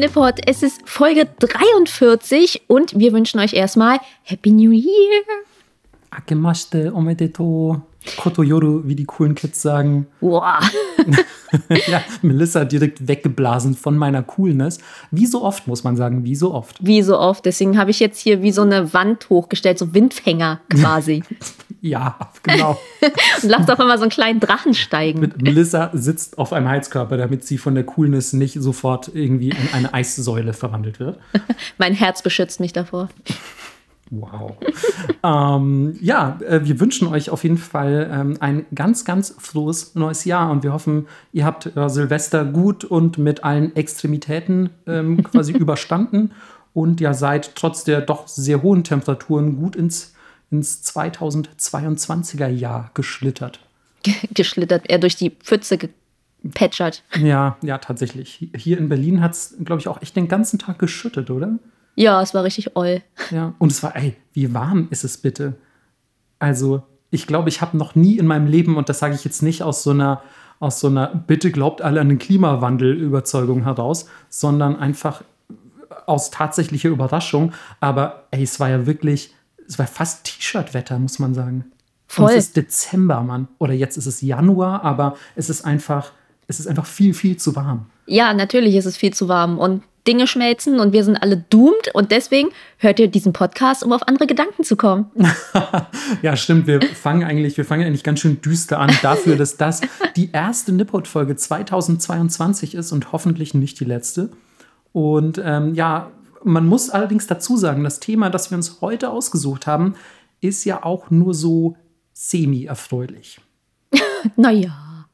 Nippot. Es ist Folge 43 und wir wünschen euch erstmal Happy New Year. Akemashite omedeto kotoyoru, wie die coolen Kids sagen. Wow. ja, Melissa direkt weggeblasen von meiner Coolness. Wie so oft, muss man sagen, wie so oft. Wie so oft. Deswegen habe ich jetzt hier wie so eine Wand hochgestellt, so Windfänger quasi. ja, genau. und lasst auch immer so einen kleinen Drachen steigen. Mit Melissa sitzt auf einem Heizkörper, damit sie von der Coolness nicht sofort irgendwie in eine Eissäule verwandelt wird. mein Herz beschützt mich davor. Wow. ähm, ja, äh, wir wünschen euch auf jeden Fall ähm, ein ganz, ganz frohes neues Jahr und wir hoffen, ihr habt äh, Silvester gut und mit allen Extremitäten ähm, quasi überstanden und ja seid trotz der doch sehr hohen Temperaturen gut ins, ins 2022er Jahr geschlittert. geschlittert, er durch die Pfütze gepatchert. Ja, ja, tatsächlich. Hier in Berlin hat es, glaube ich, auch echt den ganzen Tag geschüttet, oder? Ja, es war richtig oll. Ja, und es war, ey, wie warm ist es bitte? Also, ich glaube, ich habe noch nie in meinem Leben, und das sage ich jetzt nicht aus so einer, aus so einer Bitte glaubt alle an den Klimawandel-Überzeugung heraus, sondern einfach aus tatsächlicher Überraschung. Aber ey, es war ja wirklich, es war fast T-Shirt-Wetter, muss man sagen. Voll. Und es ist Dezember, Mann. Oder jetzt ist es Januar, aber es ist einfach, es ist einfach viel, viel zu warm. Ja, natürlich ist es viel zu warm. Und Dinge schmelzen und wir sind alle doomed und deswegen hört ihr diesen Podcast, um auf andere Gedanken zu kommen. ja, stimmt. Wir fangen eigentlich, wir fangen eigentlich ganz schön düster an dafür, dass das die erste Nippot-Folge 2022 ist und hoffentlich nicht die letzte. Und ähm, ja, man muss allerdings dazu sagen, das Thema, das wir uns heute ausgesucht haben, ist ja auch nur so semi-erfreulich. naja.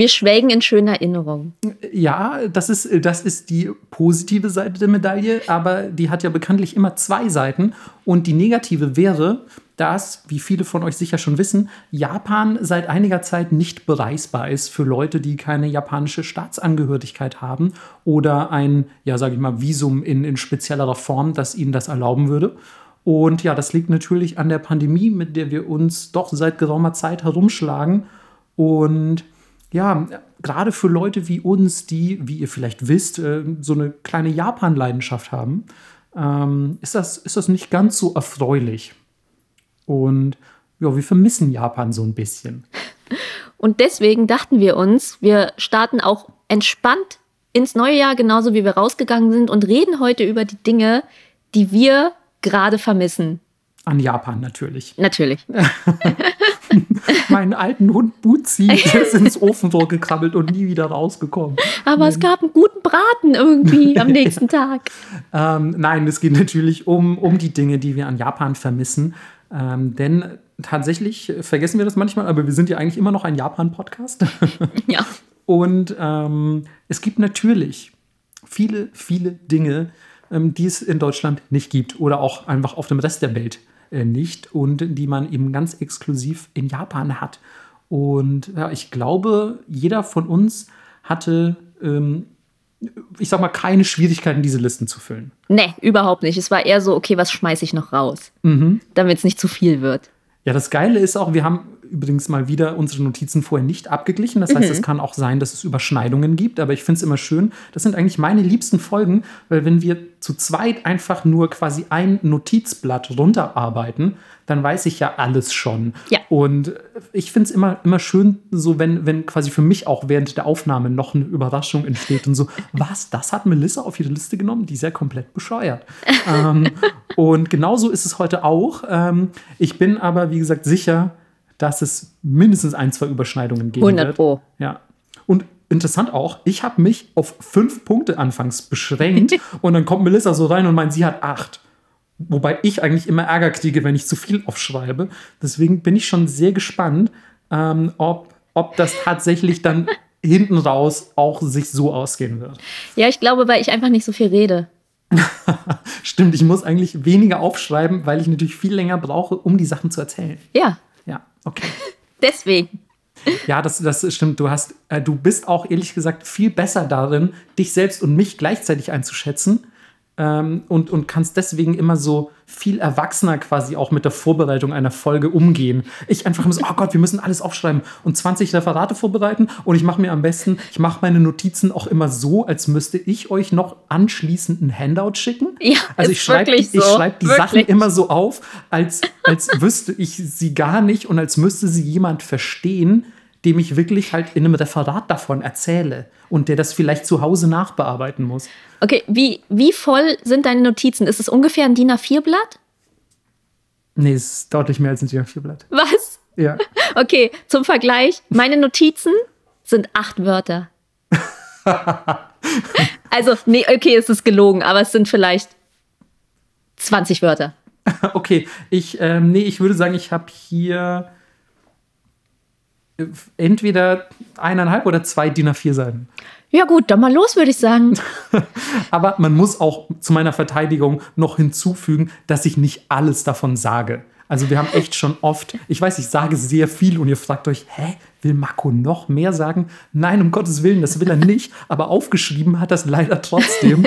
Wir schwelgen in schöner Erinnerung. Ja, das ist, das ist die positive Seite der Medaille, aber die hat ja bekanntlich immer zwei Seiten. Und die negative wäre, dass, wie viele von euch sicher schon wissen, Japan seit einiger Zeit nicht bereisbar ist für Leute, die keine japanische Staatsangehörigkeit haben oder ein, ja, sage ich mal, Visum in, in speziellerer Form, das ihnen das erlauben würde. Und ja, das liegt natürlich an der Pandemie, mit der wir uns doch seit geraumer Zeit herumschlagen. Und ja, gerade für Leute wie uns, die, wie ihr vielleicht wisst, äh, so eine kleine Japan-Leidenschaft haben, ähm, ist, das, ist das nicht ganz so erfreulich. Und ja, wir vermissen Japan so ein bisschen. Und deswegen dachten wir uns, wir starten auch entspannt ins neue Jahr, genauso wie wir rausgegangen sind, und reden heute über die Dinge, die wir gerade vermissen. An Japan natürlich. Natürlich. meinen alten Hund Buzi ist ins Ofenrohr gekrabbelt und nie wieder rausgekommen. Aber es gab einen guten Braten irgendwie am nächsten Tag. ähm, nein, es geht natürlich um, um die Dinge, die wir an Japan vermissen. Ähm, denn tatsächlich vergessen wir das manchmal, aber wir sind ja eigentlich immer noch ein Japan-Podcast. ja. Und ähm, es gibt natürlich viele, viele Dinge, ähm, die es in Deutschland nicht gibt oder auch einfach auf dem Rest der Welt nicht und die man eben ganz exklusiv in Japan hat. Und ja, ich glaube, jeder von uns hatte, ähm, ich sag mal, keine Schwierigkeiten, diese Listen zu füllen. Nee, überhaupt nicht. Es war eher so, okay, was schmeiße ich noch raus, mhm. damit es nicht zu viel wird. Ja, das Geile ist auch, wir haben übrigens mal wieder unsere Notizen vorher nicht abgeglichen. Das heißt, mhm. es kann auch sein, dass es Überschneidungen gibt, aber ich finde es immer schön. Das sind eigentlich meine liebsten Folgen, weil wenn wir zu zweit einfach nur quasi ein Notizblatt runterarbeiten, dann weiß ich ja alles schon. Ja. Und ich finde es immer, immer schön, so wenn, wenn quasi für mich auch während der Aufnahme noch eine Überraschung entsteht und so, was, das hat Melissa auf ihre Liste genommen? Die ist ja komplett bescheuert. ähm, und genauso ist es heute auch. Ähm, ich bin aber, wie gesagt, sicher, dass es mindestens ein, zwei Überschneidungen geben 100 Pro. wird. Ja. Und interessant auch, ich habe mich auf fünf Punkte anfangs beschränkt und dann kommt Melissa so rein und meint, sie hat acht. Wobei ich eigentlich immer Ärger kriege, wenn ich zu viel aufschreibe. Deswegen bin ich schon sehr gespannt, ähm, ob, ob das tatsächlich dann hinten raus auch sich so ausgehen wird. Ja, ich glaube, weil ich einfach nicht so viel rede. Stimmt, ich muss eigentlich weniger aufschreiben, weil ich natürlich viel länger brauche, um die Sachen zu erzählen. Ja, Okay. Deswegen. Ja, das, das stimmt. Du hast, äh, du bist auch ehrlich gesagt viel besser darin, dich selbst und mich gleichzeitig einzuschätzen, ähm, und, und kannst deswegen immer so viel erwachsener quasi auch mit der Vorbereitung einer Folge umgehen. Ich einfach immer so, oh Gott, wir müssen alles aufschreiben und 20 Referate vorbereiten und ich mache mir am besten, ich mache meine Notizen auch immer so, als müsste ich euch noch anschließend ein Handout schicken. Ja, also ich schreibe so. schreib die Wirklich. Sachen immer so auf, als, als wüsste ich sie gar nicht und als müsste sie jemand verstehen, dem ich wirklich halt in einem Referat davon erzähle und der das vielleicht zu Hause nachbearbeiten muss. Okay, wie, wie voll sind deine Notizen? Ist es ungefähr ein DIN A4-Blatt? Nee, es ist deutlich mehr als ein DIN A4-Blatt. Was? Ja. Okay, zum Vergleich, meine Notizen sind acht Wörter. also, nee, okay, es ist gelogen, aber es sind vielleicht 20 Wörter. Okay, ich, ähm, nee, ich würde sagen, ich habe hier entweder eineinhalb oder zwei DIN A4 Seiten. Ja, gut, dann mal los, würde ich sagen. Aber man muss auch zu meiner Verteidigung noch hinzufügen, dass ich nicht alles davon sage. Also wir haben echt schon oft, ich weiß, ich sage sehr viel und ihr fragt euch, hä, will Marco noch mehr sagen? Nein, um Gottes Willen, das will er nicht, aber aufgeschrieben hat das leider trotzdem.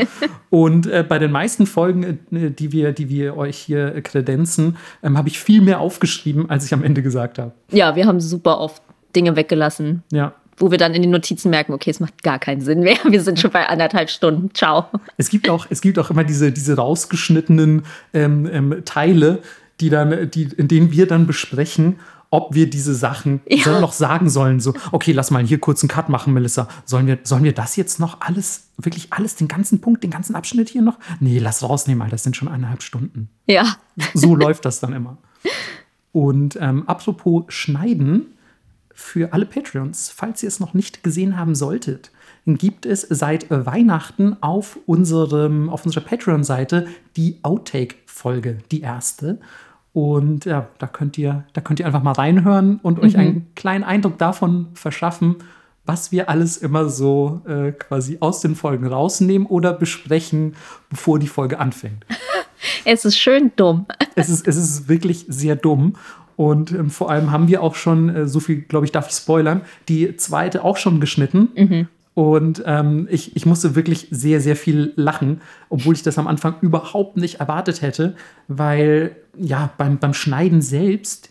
Und äh, bei den meisten Folgen, äh, die, wir, die wir euch hier kredenzen, ähm, habe ich viel mehr aufgeschrieben, als ich am Ende gesagt habe. Ja, wir haben super oft Dinge weggelassen, Ja. wo wir dann in den Notizen merken, okay, es macht gar keinen Sinn mehr. Wir sind schon bei anderthalb Stunden. Ciao. Es gibt auch, es gibt auch immer diese, diese rausgeschnittenen ähm, ähm, Teile, die dann, die, in denen wir dann besprechen, ob wir diese Sachen Ja. noch sagen sollen. So, okay, lass mal hier kurz einen Cut machen, Melissa. Sollen wir, sollen wir das jetzt noch alles, wirklich alles, den ganzen Punkt, den ganzen Abschnitt hier noch? Nee, lass rausnehmen, Alter, das sind schon eineinhalb Stunden. Ja. So läuft das dann immer. Und ähm, apropos Schneiden, für alle Patreons, falls ihr es noch nicht gesehen haben solltet, gibt es seit Weihnachten auf, unserem, auf unserer Patreon-Seite die Outtake-Folge, die erste. Und ja, da könnt ihr, da könnt ihr einfach mal reinhören und euch einen kleinen Eindruck davon verschaffen, was wir alles immer so äh, quasi aus den Folgen rausnehmen oder besprechen, bevor die Folge anfängt. Es ist schön dumm. Es ist, es ist wirklich sehr dumm. Und ähm, vor allem haben wir auch schon, äh, so viel, glaube ich, darf ich spoilern, die zweite auch schon geschnitten. Und ähm, ich, ich musste wirklich sehr, sehr viel lachen, obwohl ich das am Anfang überhaupt nicht erwartet hätte, weil ja, beim, beim Schneiden selbst,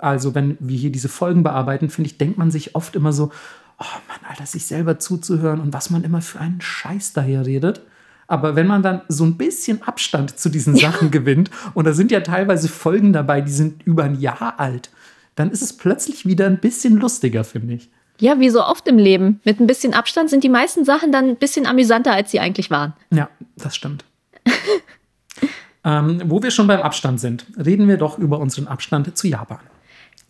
also wenn wir hier diese Folgen bearbeiten, finde ich, denkt man sich oft immer so, oh Mann, Alter, sich selber zuzuhören und was man immer für einen Scheiß daher redet. Aber wenn man dann so ein bisschen Abstand zu diesen Sachen gewinnt, und da sind ja teilweise Folgen dabei, die sind über ein Jahr alt, dann ist es plötzlich wieder ein bisschen lustiger, finde ich. Ja, wie so oft im Leben. Mit ein bisschen Abstand sind die meisten Sachen dann ein bisschen amüsanter, als sie eigentlich waren. Ja, das stimmt. ähm, wo wir schon beim Abstand sind, reden wir doch über unseren Abstand zu Japan.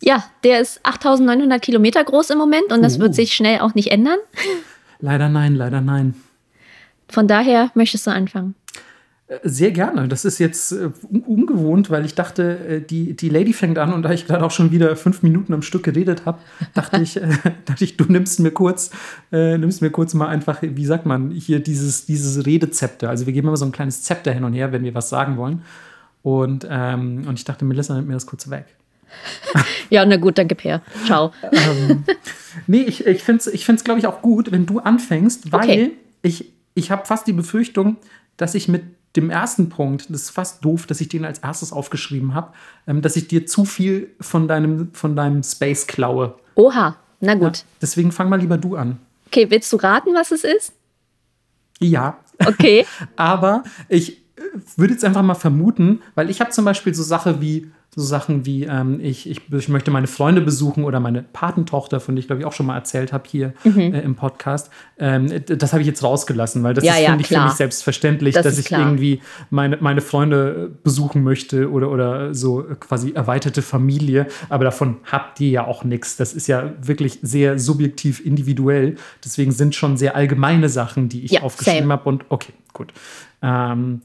Ja, der ist 8900 Kilometer groß im Moment und das Oh. wird sich schnell auch nicht ändern. Leider nein, leider nein. Von daher möchtest du anfangen. Äh, Sehr gerne. Das ist jetzt äh, un ungewohnt, weil ich dachte, äh, die, die Lady fängt an und da ich gerade auch schon wieder fünf Minuten am Stück geredet habe, dachte ich, äh, dachte ich, du nimmst mir kurz, nimmst mir kurz mal einfach, wie sagt man, hier dieses, dieses Redezepter. Also wir geben immer so ein kleines Zepter hin und her, wenn wir was sagen wollen. Und, ähm, und ich dachte, Melissa nimmt mir das kurz weg. Ja, na gut, dann gib her. Ciao. Nee, ich, ich finde es, ich find's, glaube ich, auch gut, wenn du anfängst, weil Okay. ich, ich habe fast die Befürchtung, dass ich mit dem ersten Punkt, das ist fast doof, dass ich den als erstes aufgeschrieben habe, ähm, dass ich dir zu viel von deinem, von deinem Space klaue. Oha, na gut. Deswegen fang mal lieber du an. Okay, willst du raten, was es ist? Ja, Okay. aber ich äh, würde jetzt einfach mal vermuten, weil ich habe zum Beispiel so Sache wie so Sachen wie ähm, ich, ich, ich möchte meine Freunde besuchen oder meine Patentochter, von der ich glaube ich auch schon mal erzählt habe hier äh, im Podcast. Ähm, das habe ich jetzt rausgelassen, weil das Ja, ist ja, finde ich, für mich selbstverständlich, Das dass ich klar. irgendwie meine, meine Freunde äh, besuchen möchte oder, oder so äh, quasi erweiterte Familie. Aber davon habt ihr ja auch nichts. Das ist ja wirklich sehr subjektiv individuell. Deswegen sind schon sehr allgemeine Sachen, die ich Ja, aufgeschrieben habe. Und okay, gut. Ähm,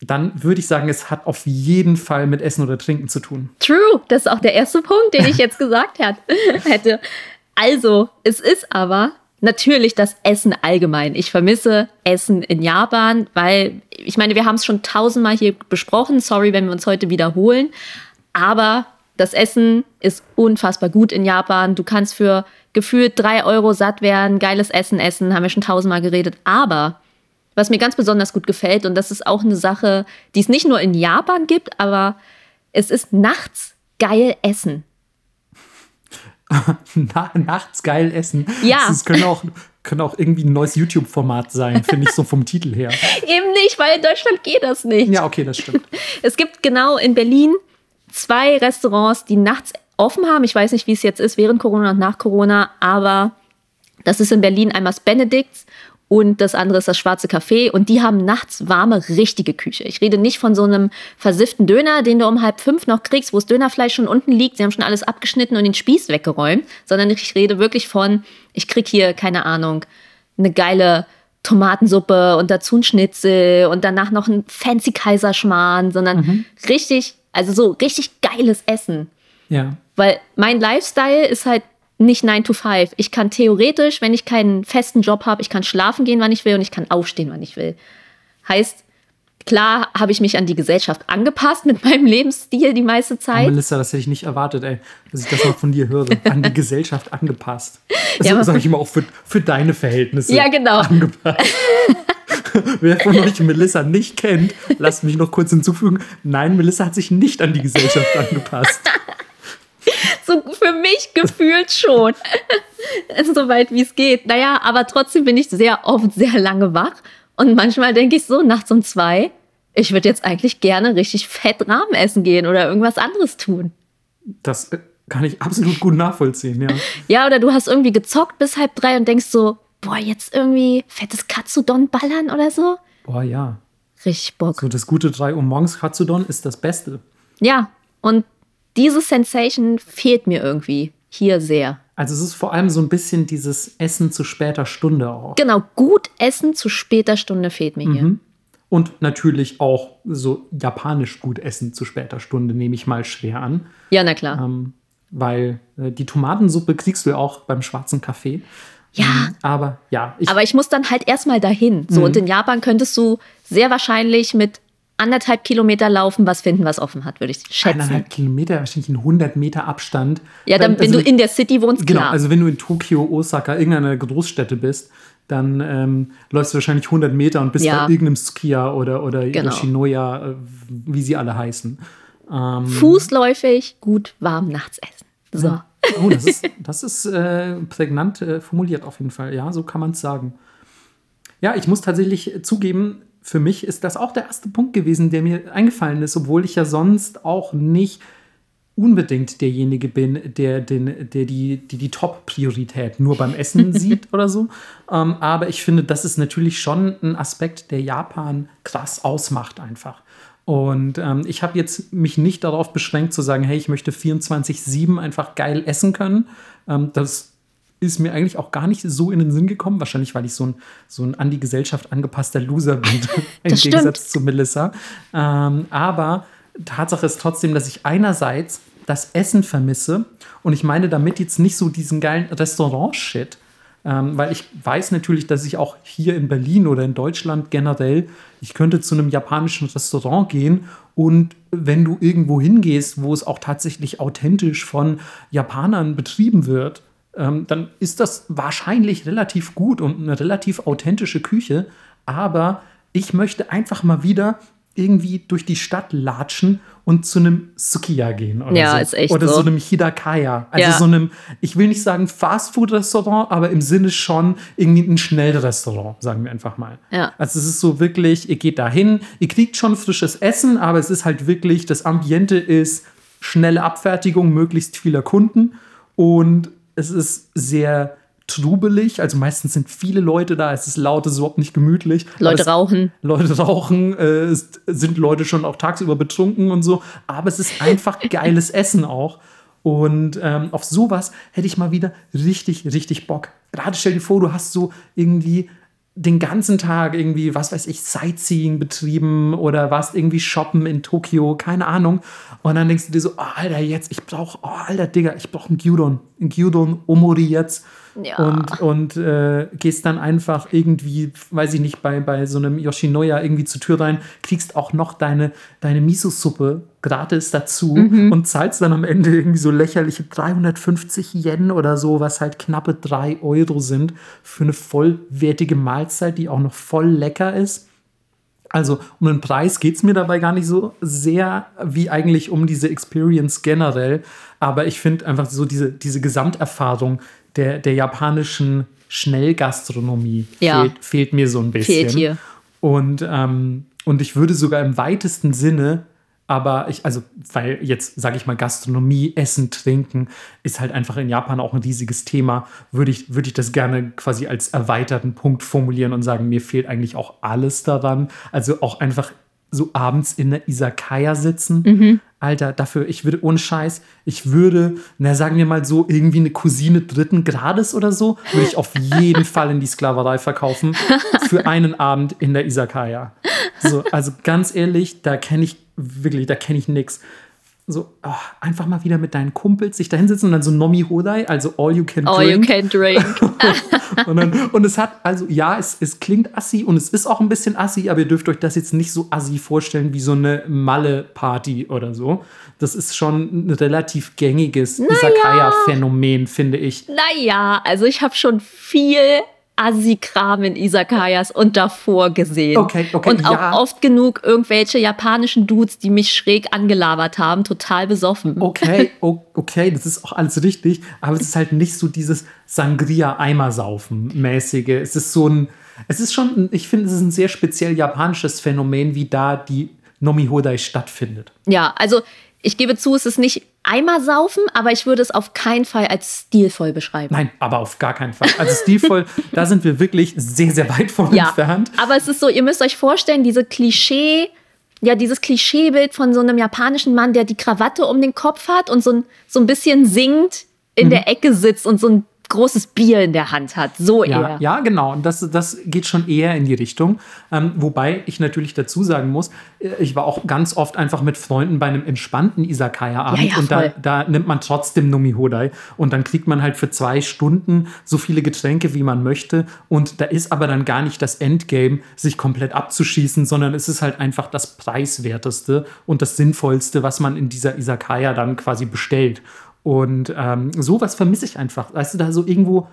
dann würde ich sagen, es hat auf jeden Fall mit Essen oder Trinken zu tun. True, das ist auch der erste Punkt, den ich jetzt gesagt hätte. Also, es ist aber natürlich das Essen allgemein. Ich vermisse Essen in Japan, weil ich meine, wir haben es schon tausendmal hier besprochen. Sorry, wenn wir uns heute wiederholen. Aber das Essen ist unfassbar gut in Japan. Du kannst für gefühlt drei Euro satt werden, geiles Essen essen, haben wir schon tausendmal geredet. Aber was mir ganz besonders gut gefällt. Und das ist auch eine Sache, die es nicht nur in Japan gibt, aber es ist nachts geil essen. Na, nachts geil essen. Ja. Das könnte auch, könnte auch irgendwie ein neues YouTube-Format sein, finde ich so vom Titel her. Eben nicht, weil in Deutschland geht das nicht. Ja, okay, das stimmt. Es gibt genau in Berlin zwei Restaurants, die nachts offen haben. Ich weiß nicht, wie es jetzt ist während Corona und nach Corona, aber das ist in Berlin einmal das Benedikts und das andere ist das Schwarze Café und die haben nachts warme, richtige Küche. Ich rede nicht von so einem versifften Döner, den du um halb fünf noch kriegst, wo das Dönerfleisch schon unten liegt. Sie haben schon alles abgeschnitten und den Spieß weggeräumt, sondern ich rede wirklich von, ich krieg hier, keine Ahnung, eine geile Tomatensuppe und dazu ein Schnitzel und danach noch ein fancy Kaiserschmarrn, sondern richtig, also so richtig geiles Essen. Ja. Weil mein Lifestyle ist halt nicht 9 to 5. Ich kann theoretisch, wenn ich keinen festen Job habe, ich kann schlafen gehen, wann ich will und ich kann aufstehen, wann ich will. Heißt, klar habe ich mich an die Gesellschaft angepasst mit meinem Lebensstil die meiste Oh, Zeit. Melissa, das hätte ich nicht erwartet, ey, dass ich das mal von dir höre. An die Gesellschaft angepasst. Das Ja, sage ich immer auch für, für deine Verhältnisse. Ja, genau. Angepasst. Wer von euch Melissa nicht kennt, lasst mich noch kurz hinzufügen. Nein, Melissa hat sich nicht an die Gesellschaft angepasst. So für mich gefühlt schon. so weit wie es geht. Naja, aber trotzdem bin ich sehr oft sehr lange wach. Und manchmal denke ich so, nachts um zwei, ich würde jetzt eigentlich gerne richtig fett Rahmen essen gehen oder irgendwas anderes tun. Das äh, kann ich absolut gut nachvollziehen, ja. Ja, oder du hast irgendwie gezockt bis halb drei und denkst so, boah, jetzt irgendwie fettes Katsudon ballern oder so. Boah, ja. Richtig Bock. So das gute 3 Uhr morgens Katsudon ist das Beste. Ja, und diese Sensation fehlt mir irgendwie hier sehr. Also es ist vor allem so ein bisschen dieses Essen zu später Stunde auch. Genau, gut essen zu später Stunde fehlt mir hier. Und natürlich auch so japanisch gut essen zu später Stunde, nehme ich mal schwer an. Ja, na klar. Ähm, weil äh, die Tomatensuppe kriegst du ja auch beim schwarzen Kaffee. Ja. Ähm, aber ja, ich, Aber ich muss dann halt erstmal dahin. So, und in Japan könntest du sehr wahrscheinlich mit anderthalb Kilometer laufen, was finden, was offen hat, würde ich schätzen. eineinhalb Kilometer, wahrscheinlich in 100 Meter Abstand. Ja, dann, wenn also, du in der City wohnst, Genau, klar. also wenn du in Tokio, Osaka, irgendeiner Großstädte bist, dann ähm, läufst du wahrscheinlich 100 Meter und bist Ja. bei irgendeinem Sukiya oder, oder Genau. Yoshinoya, äh, wie sie alle heißen. Ähm, Fußläufig, gut warm nachts essen. So. Oh, das ist, das ist äh, prägnant äh, formuliert auf jeden Fall. Ja, so kann man es sagen. Ja, ich muss tatsächlich zugeben, für mich ist das auch der erste Punkt gewesen, der mir eingefallen ist, obwohl ich ja sonst auch nicht unbedingt derjenige bin, der, den, der die, die, die Top-Priorität nur beim Essen sieht oder so. Ähm, aber ich finde, das ist natürlich schon ein Aspekt, der Japan krass ausmacht einfach. Und ähm, ich habe jetzt mich nicht darauf beschränkt zu sagen, hey, ich möchte 24-7 einfach geil essen können. Ähm, das ist mir eigentlich auch gar nicht so in den Sinn gekommen. Wahrscheinlich, weil ich so ein, so ein an die Gesellschaft angepasster Loser bin, im stimmt. Gegensatz zu Melissa. Ähm, aber Tatsache ist trotzdem, dass ich einerseits das Essen vermisse und ich meine damit jetzt nicht so diesen geilen Restaurant-Shit, ähm, weil ich weiß natürlich, dass ich auch hier in Berlin oder in Deutschland generell, ich könnte zu einem japanischen Restaurant gehen und wenn du irgendwo hingehst, wo es auch tatsächlich authentisch von Japanern betrieben wird, ähm, dann ist das wahrscheinlich relativ gut und eine relativ authentische Küche. Aber ich möchte einfach mal wieder irgendwie durch die Stadt latschen und zu einem Sukiya gehen. Oder Ja, so. ist echt Oder so. so einem Hidakaya. Also Ja. so einem, ich will nicht sagen Fastfood-Restaurant, aber im Sinne schon irgendwie ein Schnellrestaurant, sagen wir einfach mal. Ja. Also es ist so wirklich, ihr geht dahin, ihr kriegt schon frisches Essen, aber es ist halt wirklich, das Ambiente ist schnelle Abfertigung möglichst vieler Kunden und es ist sehr trubelig, also meistens sind viele Leute da, es ist laut, es ist überhaupt nicht gemütlich. Leute rauchen. Leute rauchen, äh, es sind Leute schon auch tagsüber betrunken und so, aber es ist einfach geiles Essen auch. Und ähm, auf sowas hätte ich mal wieder richtig, richtig Bock. Gerade stell dir vor, du hast so irgendwie den ganzen Tag irgendwie, was weiß ich, Sightseeing betrieben oder warst irgendwie shoppen in Tokio, keine Ahnung. Und dann denkst du dir so, oh, Alter, jetzt, ich brauch, oh, Alter, Digga, ich brauch einen Gyudon, einen Gyudon Omori jetzt. Ja. und, und äh, gehst dann einfach irgendwie, weiß ich nicht, bei, bei so einem Yoshinoya irgendwie zur Tür rein, kriegst auch noch deine, deine Miso-Suppe gratis dazu Mhm. und zahlst dann am Ende irgendwie so lächerliche 350 Yen oder so, was halt knappe 3 Euro sind für eine vollwertige Mahlzeit, die auch noch voll lecker ist. Also um den Preis geht es mir dabei gar nicht so sehr wie eigentlich um diese Experience generell. Aber ich finde einfach so diese, diese Gesamterfahrung der, der japanischen Schnellgastronomie Ja. fehlt, fehlt mir so ein bisschen. Fehlt hier. Und, ähm, und ich würde sogar im weitesten Sinne, aber ich, also, weil jetzt, sage ich mal, Gastronomie, Essen, Trinken ist halt einfach in Japan auch ein riesiges Thema, würde ich, würde ich das gerne quasi als erweiterten Punkt formulieren und sagen, mir fehlt eigentlich auch alles daran. Also auch einfach so abends in der Isakaya sitzen. Alter, dafür, ich würde, ohne Scheiß, ich würde, na sagen wir mal so, irgendwie eine Cousine dritten Grades oder so, würde ich auf jeden Fall in die Sklaverei verkaufen für einen Abend in der Isakaya. So, also ganz ehrlich, da kenne ich wirklich, da kenne ich nix. So, ah, einfach mal wieder mit deinen Kumpels sich da hinsetzen und dann so Nomi Hodai, also all you can All you drink. can drink. Und, dann, und es hat, also ja, es, es klingt assi und es ist auch ein bisschen assi, aber ihr dürft euch das jetzt nicht so assi vorstellen wie so eine Malle-Party oder so. Das ist schon ein relativ gängiges Isakaya-Phänomen, finde ich. naja, also ich habe schon viel Assi-Kram in Isakayas und davor gesehen. Okay, okay, Und auch ja. oft genug irgendwelche japanischen Dudes, die mich schräg angelabert haben, total besoffen. Okay, okay, das ist auch alles richtig, aber es ist halt nicht so dieses Sangria-Eimersaufen-mäßige. Es ist so ein, es ist schon, ich finde, es ist ein sehr speziell japanisches Phänomen, wie da die Nomi Hodai stattfindet. Ja, also ich gebe zu, es ist nicht Eimer saufen, aber ich würde es auf keinen Fall als stilvoll beschreiben. Nein, aber auf gar keinen Fall. Also stilvoll, da sind wir wirklich sehr, sehr weit von Ja, entfernt. aber es ist so, ihr müsst euch vorstellen, diese Klischee, ja, dieses Klischeebild von so einem japanischen Mann, der die Krawatte um den Kopf hat und so ein, so ein bisschen singt, in Mhm. der Ecke sitzt und so ein großes Bier in der Hand hat. So Ja, eher. ja, genau. Und das, das geht schon eher in die Richtung. Ähm, wobei ich natürlich dazu sagen muss, äh, ich war auch ganz oft einfach mit Freunden bei einem entspannten Isakaya-Abend Ja, ja, und da, da nimmt man trotzdem Nomi Hodai und dann kriegt man halt für zwei Stunden so viele Getränke, wie man möchte. Und da ist aber dann gar nicht das Endgame, sich komplett abzuschießen, sondern es ist halt einfach das preiswerteste und das sinnvollste, was man in dieser Isakaya dann quasi bestellt. Und ähm, sowas vermisse ich einfach. Weißt du, da so irgendwo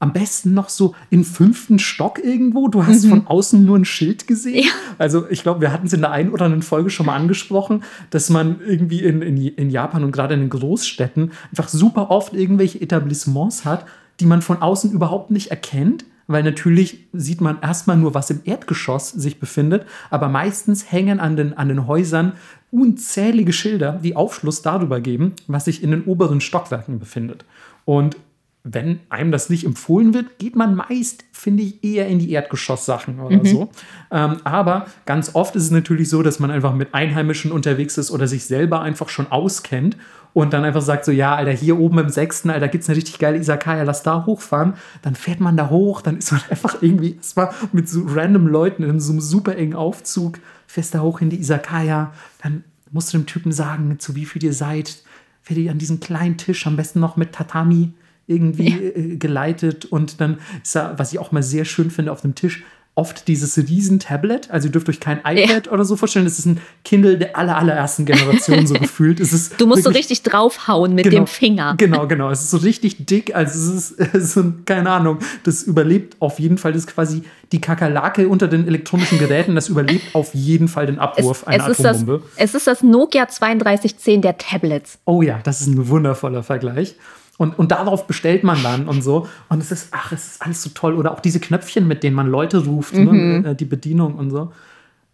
am besten noch so im fünften Stock irgendwo. Du hast von außen nur ein Schild gesehen. Also ich glaube, wir hatten es in der einen oder anderen Folge schon mal angesprochen, dass man irgendwie in, in, in Japan und gerade in den Großstädten einfach super oft irgendwelche Etablissements hat, die man von außen überhaupt nicht erkennt. Weil natürlich sieht man erstmal nur, was im Erdgeschoss sich befindet, aber meistens hängen an den, an den Häusern unzählige Schilder, die Aufschluss darüber geben, was sich in den oberen Stockwerken befindet. Und wenn einem das nicht empfohlen wird, geht man meist, finde ich, eher in die Erdgeschosssachen oder so. Ähm, aber ganz oft ist es natürlich so, dass man einfach mit Einheimischen unterwegs ist oder sich selber einfach schon auskennt und dann einfach sagt so, ja, Alter, hier oben im sechsten, Alter, gibt es eine richtig geile Isakaya, lass da hochfahren. Dann fährt man da hoch, dann ist man einfach irgendwie erstmal mit so random Leuten in so einem super engen Aufzug, fährst da hoch in die Isakaya, dann musst du dem Typen sagen, zu wie viel ihr seid, werdet ihr an diesen kleinen Tisch, am besten noch mit Tatami irgendwie äh, geleitet. Und dann ist da, was ich auch mal sehr schön finde, auf dem Tisch oft dieses Riesen-Tablet. Also ihr dürft euch kein iPad oder so vorstellen. Das ist ein Kindle der aller, allerersten Generation so gefühlt. Es ist Du musst so wirklich- richtig draufhauen mit Genau. dem Finger. Genau, genau. Es ist so richtig dick. Also es ist, es ist so, ein- keine Ahnung, das überlebt auf jeden Fall. Das ist quasi die Kakerlake unter den elektronischen Geräten. Das überlebt auf jeden Fall den Abwurf einer es, ist das, Atombombe. es ist das Nokia 3210 der Tablets. Oh ja, das ist ein wundervoller Vergleich. Und, und darauf bestellt man dann und so. Und es ist, ach, es ist alles so toll. Oder auch diese Knöpfchen, mit denen man Leute ruft, ne? äh, die Bedienung und so.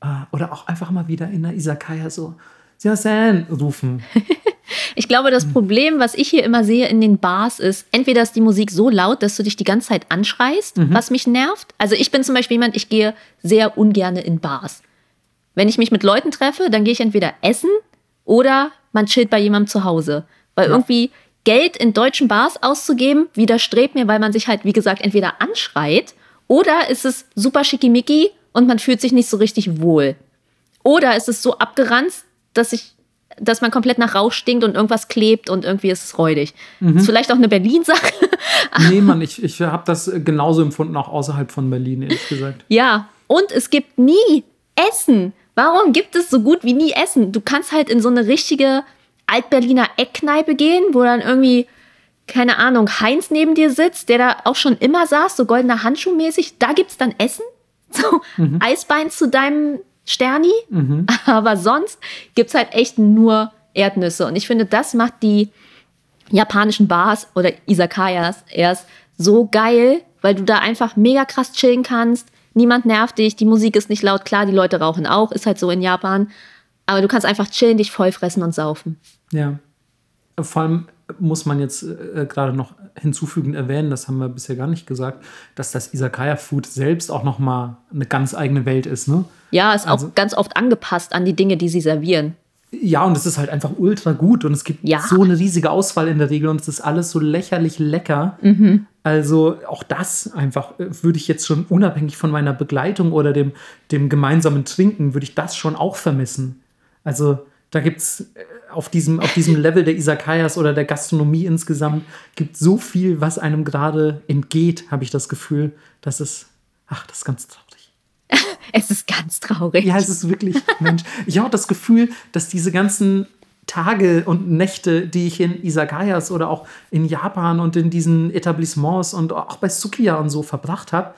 Äh, Oder auch einfach mal wieder in der Isakaya so, Siasen rufen. Ich glaube, das Problem, was ich hier immer sehe in den Bars, ist, entweder ist die Musik so laut, dass du dich die ganze Zeit anschreist, Mhm. was mich nervt. Also ich bin zum Beispiel jemand, ich gehe sehr ungerne in Bars. Wenn ich mich mit Leuten treffe, dann gehe ich entweder essen oder man chillt bei jemandem zu Hause. Weil irgendwie Geld in deutschen Bars auszugeben, widerstrebt mir, weil man sich halt, wie gesagt, entweder anschreit oder ist es super schickimicki und man fühlt sich nicht so richtig wohl. Oder ist es so abgeranzt, dass ich dass man komplett nach Rauch stinkt und irgendwas klebt und irgendwie ist es räudig. Mhm. Ist vielleicht auch eine Berlin-Sache. Nee, Mann, ich, ich habe das genauso empfunden, auch außerhalb von Berlin, ehrlich gesagt. Ja, und es gibt nie Essen. Warum gibt es so gut wie nie Essen? Du kannst halt in so eine richtige Altberliner Eckkneipe gehen, wo dann irgendwie, keine Ahnung, Heinz neben dir sitzt, der da auch schon immer saß, so goldener Handschuh mäßig. Da gibt's dann Essen. So Eisbein zu deinem Sterni. Aber sonst gibt's halt echt nur Erdnüsse. Und ich finde, das macht die japanischen Bars oder Izakayas erst so geil, weil du da einfach mega krass chillen kannst. Niemand nervt dich, die Musik ist nicht laut, klar, die Leute rauchen auch, ist halt so in Japan. Aber du kannst einfach chillen, dich vollfressen und saufen. Ja. Vor allem muss man jetzt äh, gerade noch hinzufügend erwähnen, das haben wir bisher gar nicht gesagt, dass das Izakaya-Food selbst auch noch mal eine ganz eigene Welt ist, ne? Ja, ist Also- auch ganz oft angepasst an die Dinge, die sie servieren. Ja, und es ist halt einfach ultra gut und es gibt Ja. so eine riesige Auswahl in der Regel und es ist alles so lächerlich lecker. Also auch das einfach äh, würde ich jetzt schon unabhängig von meiner Begleitung oder dem, dem gemeinsamen Trinken, würde ich das schon auch vermissen. Also da gibt es auf diesem, auf diesem Level der Isakayas oder der Gastronomie insgesamt, gibt so viel, was einem gerade entgeht, habe ich das Gefühl. Das ist, ach, das ist ganz traurig. Es ist ganz traurig. Ja, es ist wirklich, Mensch. Ich habe das Gefühl, dass diese ganzen Tage und Nächte, die ich in Isagayas oder auch in Japan und in diesen Etablissements und auch bei Sukiya und so verbracht habe,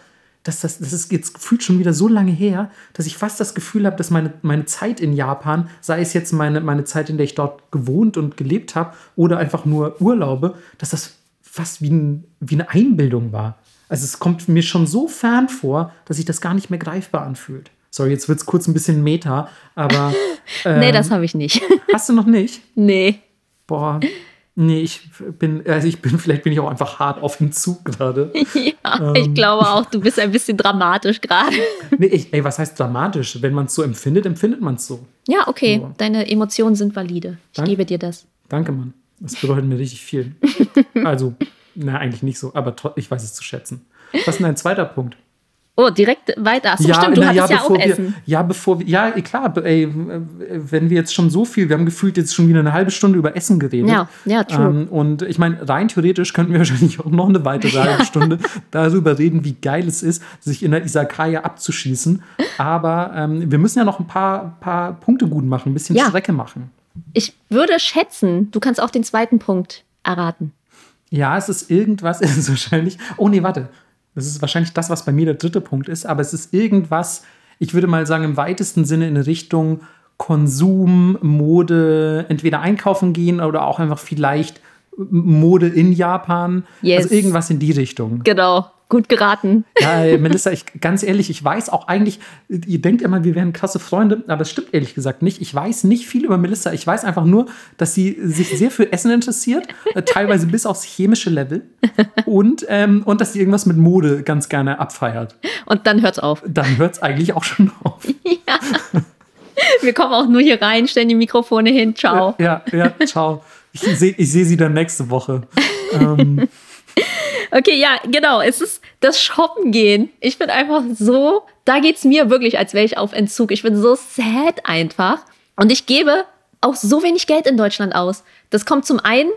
dass das, das ist jetzt gefühlt schon wieder so lange her, dass ich fast das Gefühl habe, dass meine, meine Zeit in Japan, sei es jetzt meine, meine Zeit, in der ich dort gewohnt und gelebt habe oder einfach nur Urlaube, dass das fast wie, ein, wie eine Einbildung war. Also es kommt mir schon so fern vor, dass sich das gar nicht mehr greifbar anfühlt. Sorry, jetzt wird es kurz ein bisschen meta, aber nee, ähm, das habe ich nicht. hast du noch nicht? nee. Boah, nee, ich bin, also ich bin, vielleicht bin ich auch einfach hart auf dem Zug gerade. Ja, Ähm. ich glaube auch, du bist ein bisschen dramatisch gerade. Nee, ich, ey, was heißt dramatisch? Wenn man es so empfindet, empfindet man es so. Ja, okay. Ja. Deine Emotionen sind valide. Ich Danke. gebe dir das. Danke, Mann. Das bedeutet mir richtig viel. Also, na, eigentlich nicht so, aber ich weiß es zu schätzen. Was ist denn dein zweiter Punkt? Oh, direkt weiter. Achso, stimmt, du na, hattest ja, auch bevor wir, Essen. Ja, bevor wir, ja, eh, klar, ey, wenn wir jetzt schon so viel, wir haben gefühlt jetzt schon wieder eine halbe Stunde über Essen geredet. Ja, ja, true. Ähm, und ich meine, rein theoretisch könnten wir wahrscheinlich auch noch eine weitere halbe Stunde darüber reden, wie geil es ist, sich in der Isakaya abzuschießen. Aber ähm, wir müssen ja noch ein paar, paar Punkte gut machen, ein bisschen Ja. Strecke machen. Ich würde schätzen, du kannst auch den zweiten Punkt erraten. Ja, es ist irgendwas, es ist wahrscheinlich. Oh nee, warte. Das ist wahrscheinlich das, was bei mir der dritte Punkt ist, aber es ist irgendwas, ich würde mal sagen, im weitesten Sinne in Richtung Konsum, Mode, entweder einkaufen gehen oder auch einfach vielleicht Mode in Japan. Yes. Also irgendwas in die Richtung. Genau, gut geraten. Ja, ey, Melissa, ich, ganz ehrlich, ich weiß auch eigentlich, ihr denkt immer, wir wären krasse Freunde, aber es stimmt ehrlich gesagt nicht. Ich weiß nicht viel über Melissa. Ich weiß einfach nur, dass sie sich sehr für Essen interessiert, äh, teilweise bis aufs chemische Level und, ähm, und dass sie irgendwas mit Mode ganz gerne abfeiert. Und dann hört's auf. Dann hört es eigentlich auch schon auf. Wir kommen auch nur hier rein, stellen die Mikrofone hin. Ciao. Ja, ja, ciao. Ich sehe ich seh sie dann nächste Woche. Ähm, Okay, ja, genau. Es ist das Shoppen gehen. Ich bin einfach so, da geht's mir wirklich, als wäre ich auf Entzug. Ich bin so sad einfach. Und ich gebe auch so wenig Geld in Deutschland aus. Das kommt zum einen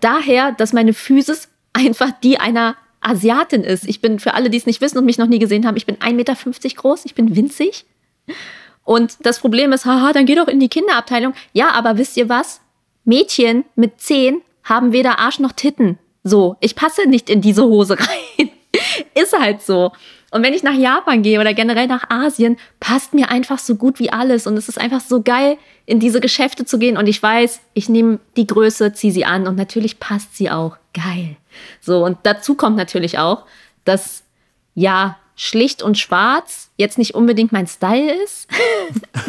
daher, dass meine Physis einfach die einer Asiatin ist. Ich bin, für alle, die es nicht wissen und mich noch nie gesehen haben, ich bin 1,50 Meter groß, ich bin winzig. Und das Problem ist, haha, dann geh doch in die Kinderabteilung. Ja, aber wisst ihr was? Mädchen mit 10 haben weder Arsch noch Titten. So, ich passe nicht in diese Hose rein. ist halt so. Und wenn ich nach Japan gehe oder generell nach Asien, passt mir einfach so gut wie alles. Und es ist einfach so geil, in diese Geschäfte zu gehen. Und ich weiß, ich nehme die Größe, ziehe sie an und natürlich passt sie auch. Geil. So, und dazu kommt natürlich auch, dass ja, schlicht und schwarz jetzt nicht unbedingt mein Style ist.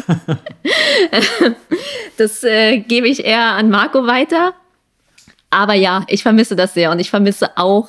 das äh, gebe ich eher an Marco weiter. Aber ja, ich vermisse das sehr und ich vermisse auch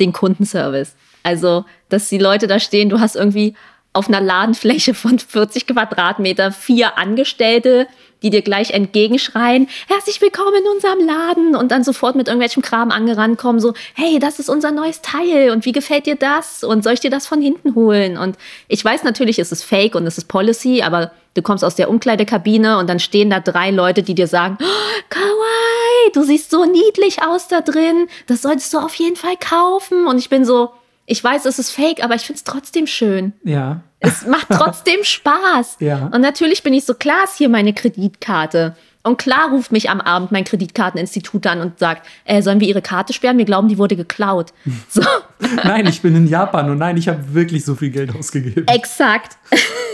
den Kundenservice. Also, dass die Leute da stehen, du hast irgendwie auf einer Ladenfläche von 40 Quadratmeter vier Angestellte, die dir gleich entgegenschreien, herzlich willkommen in unserem Laden und dann sofort mit irgendwelchem Kram angerannt kommen, so, hey, das ist unser neues Teil und wie gefällt dir das und soll ich dir das von hinten holen? Und ich weiß natürlich, es ist Fake und es ist Policy, aber du kommst aus der Umkleidekabine und dann stehen da drei Leute, die dir sagen, oh, kawaii, du siehst so niedlich aus da drin, das solltest du auf jeden Fall kaufen. Und ich bin so, ich weiß, es ist fake, aber ich finde es trotzdem schön. Ja. Es macht trotzdem Spaß. Ja. Und natürlich bin ich so, klar ist hier meine Kreditkarte. Und klar ruft mich am Abend mein Kreditkarteninstitut an und sagt, äh, sollen wir ihre Karte sperren? Wir glauben, die wurde geklaut. So. nein, ich bin in Japan und nein, ich habe wirklich so viel Geld ausgegeben. Exakt.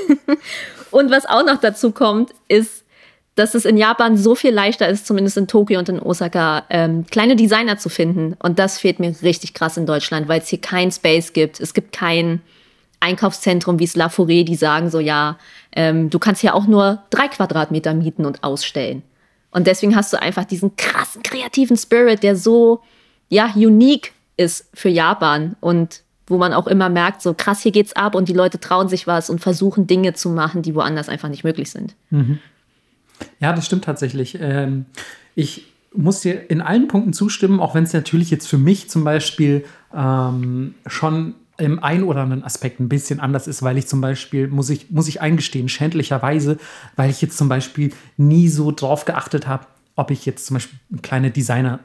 und was auch noch dazu kommt, ist, dass es in Japan so viel leichter ist, zumindest in Tokio und in Osaka, ähm, kleine Designer zu finden. Und das fehlt mir richtig krass in Deutschland, weil es hier kein Space gibt. Es gibt kein Einkaufszentrum wie es La Forêt, die sagen so, ja, ähm, du kannst hier auch nur drei Quadratmeter mieten und ausstellen. Und deswegen hast du einfach diesen krassen kreativen Spirit, der so, ja, unique ist für Japan und wo man auch immer merkt, so krass, hier geht's ab und die Leute trauen sich was und versuchen Dinge zu machen, die woanders einfach nicht möglich sind. Mhm. Ja, das stimmt tatsächlich. Ähm, ich muss dir in allen Punkten zustimmen, auch wenn es natürlich jetzt für mich zum Beispiel ähm, schon im einen oder anderen Aspekt ein bisschen anders ist, weil ich zum Beispiel, muss ich, muss ich eingestehen, schändlicherweise, weil ich jetzt zum Beispiel nie so drauf geachtet habe, ob ich jetzt zum Beispiel kleine Designer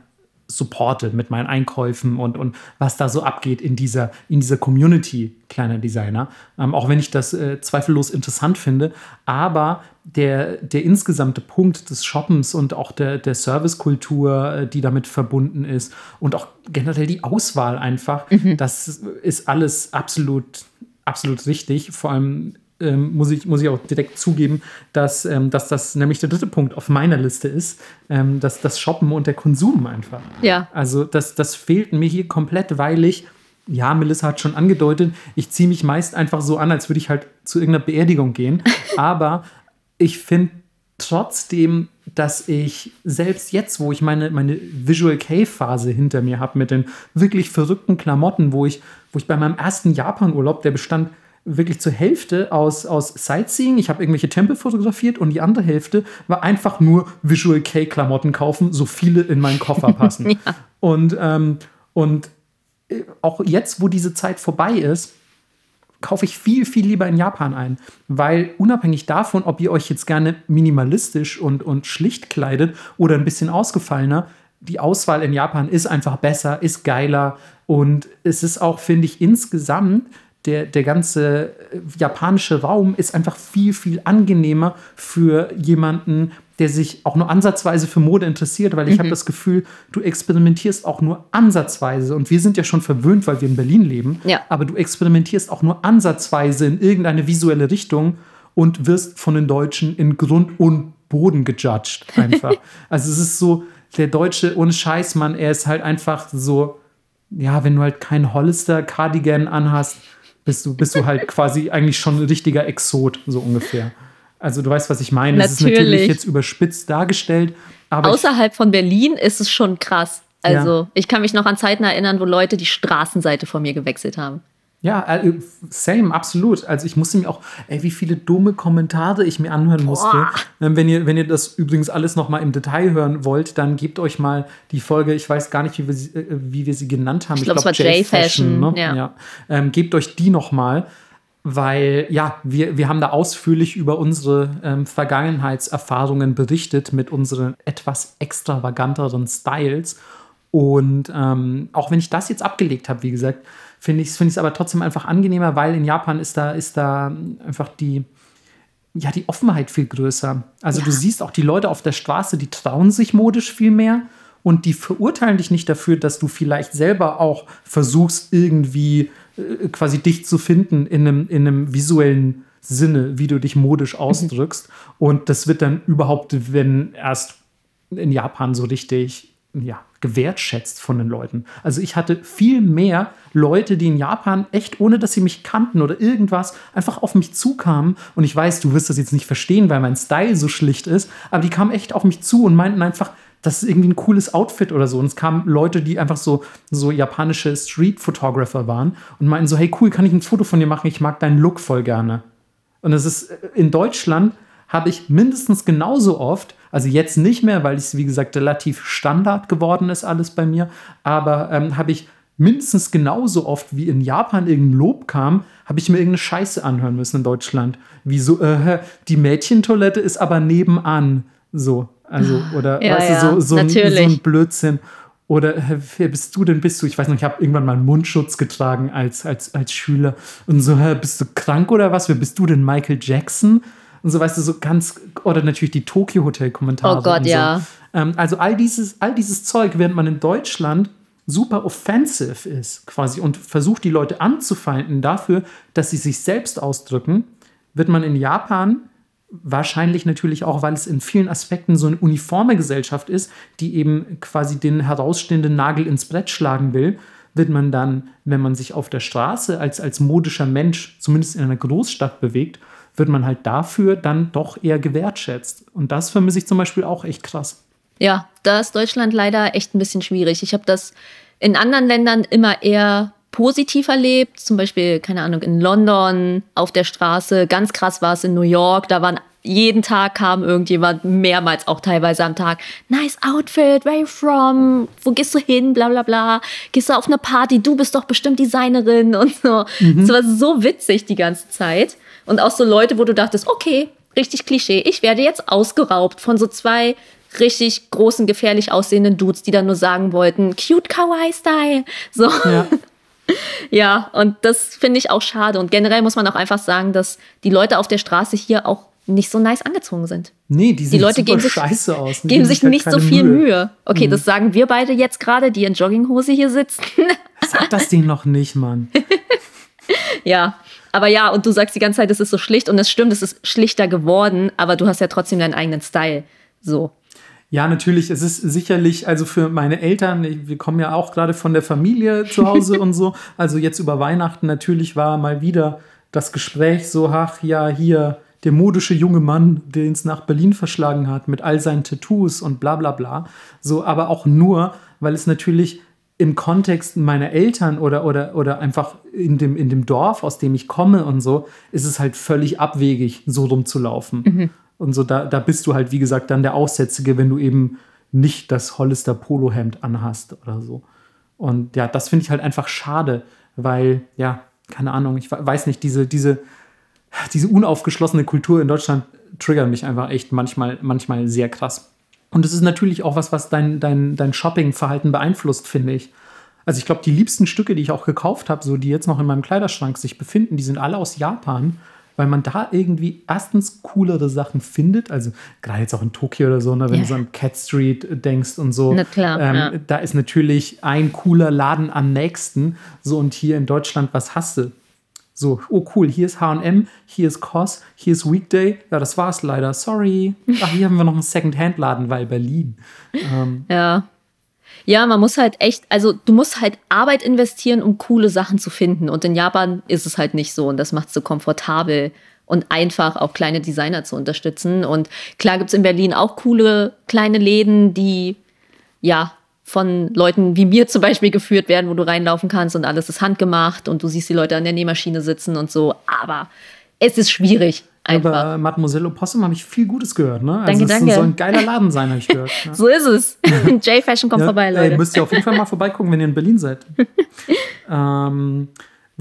supporte mit meinen Einkäufen und, und was da so abgeht in dieser, in dieser Community kleiner Designer. Ähm, auch wenn ich das äh, zweifellos interessant finde. Aber der, der insgesamte Punkt des Shoppens und auch der, der Servicekultur, äh, die damit verbunden ist und auch generell die Auswahl einfach, mhm. das ist alles absolut, absolut richtig. Vor allem ähm, muss, ich, muss ich auch direkt zugeben, dass, ähm, dass das nämlich der dritte Punkt auf meiner Liste ist, ähm, dass das Shoppen und der Konsum einfach. Ja. Also das, das fehlt mir hier komplett, weil ich, ja, Melissa hat schon angedeutet, ich ziehe mich meist einfach so an, als würde ich halt zu irgendeiner Beerdigung gehen. Aber ich finde trotzdem, dass ich selbst jetzt, wo ich meine, meine Visual K-Phase hinter mir habe, mit den wirklich verrückten Klamotten, wo ich, wo ich bei meinem ersten Japan-Urlaub, der bestand wirklich zur Hälfte aus, aus Sightseeing. Ich habe irgendwelche Tempel fotografiert und die andere Hälfte war einfach nur Visual K-Klamotten kaufen, so viele in meinen Koffer passen. ja. Und, ähm, und äh, auch jetzt, wo diese Zeit vorbei ist, kaufe ich viel, viel lieber in Japan ein. Weil unabhängig davon, ob ihr euch jetzt gerne minimalistisch und, und schlicht kleidet oder ein bisschen ausgefallener, die Auswahl in Japan ist einfach besser, ist geiler und es ist auch, finde ich, insgesamt der, der ganze äh, japanische Raum ist einfach viel, viel angenehmer für jemanden, der sich auch nur ansatzweise für Mode interessiert, weil ich mhm. habe das Gefühl, du experimentierst auch nur ansatzweise. Und wir sind ja schon verwöhnt, weil wir in Berlin leben. Ja. Aber du experimentierst auch nur ansatzweise in irgendeine visuelle Richtung und wirst von den Deutschen in Grund und Boden gejudged. Einfach. also es ist so, der Deutsche ohne Scheiß, Mann, er ist halt einfach so, ja, wenn du halt keinen Hollister-Cardigan anhast, bist du, bist du halt quasi eigentlich schon ein richtiger Exot, so ungefähr. Also du weißt, was ich meine. Natürlich. Das ist natürlich jetzt überspitzt dargestellt. Aber Außerhalb von Berlin ist es schon krass. Also ja. ich kann mich noch an Zeiten erinnern, wo Leute die Straßenseite von mir gewechselt haben. Ja, äh, same, absolut. Also ich musste mir auch, ey, wie viele dumme Kommentare ich mir anhören musste. Boah. Ähm, wenn ihr, wenn ihr das übrigens alles noch mal im Detail hören wollt, dann gebt euch mal die Folge, ich weiß gar nicht, wie wir sie, äh, wie wir sie genannt haben. Ich glaube, glaub, es war J-Fashion. Ne? Ja. ja. Ähm, gebt euch die noch mal, weil ja, wir, wir haben da ausführlich über unsere ähm, Vergangenheitserfahrungen berichtet mit unseren etwas extravaganteren Styles. Und ähm, auch wenn ich das jetzt abgelegt habe, wie gesagt, finde ich es find aber trotzdem einfach angenehmer, weil in Japan ist da, ist da einfach die, ja, die Offenheit viel größer. Also ja. du siehst auch die Leute auf der Straße, die trauen sich modisch viel mehr und die verurteilen dich nicht dafür, dass du vielleicht selber auch versuchst, irgendwie äh, quasi dich zu finden in einem, in einem visuellen Sinne, wie du dich modisch mhm. ausdrückst. Und das wird dann überhaupt, wenn erst in Japan so richtig, ja, gewertschätzt von den Leuten. Also ich hatte viel mehr Leute, die in Japan echt, ohne dass sie mich kannten oder irgendwas, einfach auf mich zukamen. Und ich weiß, du wirst das jetzt nicht verstehen, weil mein Style so schlicht ist, aber die kamen echt auf mich zu und meinten einfach, das ist irgendwie ein cooles Outfit oder so. Und es kamen Leute, die einfach so, so japanische Street-Photographer waren und meinten so, hey cool, kann ich ein Foto von dir machen? Ich mag deinen Look voll gerne. Und es ist in Deutschland habe ich mindestens genauso oft, also jetzt nicht mehr, weil es wie gesagt relativ Standard geworden ist alles bei mir, aber ähm, habe ich mindestens genauso oft wie in Japan irgendein Lob kam, habe ich mir irgendeine Scheiße anhören müssen in Deutschland. Wie so, äh, die Mädchentoilette ist aber nebenan. So, also, oder Ja, weißt ja, du, so, so, ein, so ein Blödsinn. Oder äh, wer bist du denn? Bist du? Ich weiß noch, ich habe irgendwann mal einen Mundschutz getragen als, als, als Schüler. Und so, bist du krank oder was? Wer bist du denn? Michael Jackson? Und so, weißt du, so ganz, oder natürlich die Tokyo Hotel Kommentare. Oh Gott, und so. ja. Ähm, also all dieses, all dieses Zeug, während man in Deutschland super offensive ist, quasi, und versucht, die Leute anzufeinden dafür, dass sie sich selbst ausdrücken, wird man in Japan wahrscheinlich natürlich auch, weil es in vielen Aspekten so eine uniforme Gesellschaft ist, die eben quasi den herausstehenden Nagel ins Brett schlagen will, wird man dann, wenn man sich auf der Straße als, als modischer Mensch, zumindest in einer Großstadt bewegt, wird man halt dafür dann doch eher gewertschätzt. Und das vermisse ich zum Beispiel auch echt krass. Ja, da ist Deutschland leider echt ein bisschen schwierig. Ich habe das in anderen Ländern immer eher positiv erlebt. Zum Beispiel, keine Ahnung, in London auf der Straße. Ganz krass war es in New York. Da waren jeden Tag kam irgendjemand, mehrmals auch teilweise am Tag. Nice Outfit, where you from? Wo gehst du hin? Bla bla bla. Gehst du auf eine Party? Du bist doch bestimmt Designerin und so. Es war so witzig die ganze Zeit. Und auch so Leute, wo du dachtest, okay, richtig Klischee. Ich werde jetzt ausgeraubt von so zwei richtig großen, gefährlich aussehenden Dudes, die dann nur sagen wollten, cute Kawaii-Style. So. Ja. Ja, und das finde ich auch schade. Und generell muss man auch einfach sagen, dass die Leute auf der Straße hier auch nicht so nice angezogen sind. Nee, die sehen Leute super geben sich- scheiße aus. Die Geben sich halt nicht so viel Mühe. Okay, das sagen wir beide jetzt gerade, die in Jogginghose hier sitzen. Sag das denen noch nicht, Mann. ja, aber ja, und du sagst die ganze Zeit, es ist so schlicht und es stimmt, es ist schlichter geworden, aber du hast ja trotzdem deinen eigenen Style. So. Ja, natürlich. Es ist sicherlich, also für meine Eltern, wir kommen ja auch gerade von der Familie zu Hause und so. Also jetzt über Weihnachten natürlich war mal wieder das Gespräch so, ach ja, hier der modische junge Mann, den es nach Berlin verschlagen hat mit all seinen Tattoos und bla bla bla. So, aber auch nur, weil es natürlich im Kontext meiner Eltern oder, oder, oder einfach in dem, in dem Dorf, aus dem ich komme und so, ist es halt völlig abwegig, so rumzulaufen. Und so, da, da bist du halt, wie gesagt, dann der Aussätzige, wenn du eben nicht das Hollister Polohemd anhast oder so. Und ja, das finde ich halt einfach schade, weil, ja, keine Ahnung, ich we- weiß nicht, diese, diese, diese unaufgeschlossene Kultur in Deutschland triggert mich einfach echt manchmal, manchmal sehr krass. Und es ist natürlich auch was, was dein, dein, dein Shoppingverhalten beeinflusst, finde ich. Also ich glaube, die liebsten Stücke, die ich auch gekauft habe, so die jetzt noch in meinem Kleiderschrank sich befinden, die sind alle aus Japan, weil man da irgendwie erstens coolere Sachen findet. Also gerade jetzt auch in Tokio oder so, ne, wenn Ja. du so an Cat Street denkst und so. Na klar, ähm, ja. Da ist natürlich ein cooler Laden am nächsten. So und hier in Deutschland, was hast du? So, oh cool, hier ist H&M, hier ist COS, hier ist Weekday. Ja, das war's leider. Sorry. Ach, hier haben wir noch einen Second-Hand-Laden, weil Berlin. Ähm, Ja. Ja, man muss halt echt, also du musst halt Arbeit investieren, um coole Sachen zu finden. Und in Japan ist es halt nicht so. Und das macht es so komfortabel und einfach auch kleine Designer zu unterstützen. Und klar gibt es in Berlin auch coole kleine Läden, die ja von Leuten wie mir zum Beispiel geführt werden, wo du reinlaufen kannst und alles ist handgemacht und du siehst die Leute an der Nähmaschine sitzen und so. Aber es ist schwierig einfach. aber Mademoiselle Opossum habe ich viel Gutes gehört, ne? Also Danke, es danke. soll ein geiler Laden sein, habe ich gehört. Ja. so ist es. J-Fashion kommt Ja, vorbei, ey, Leute. müsst ihr auf jeden Fall mal vorbeigucken, wenn ihr in Berlin seid. ähm,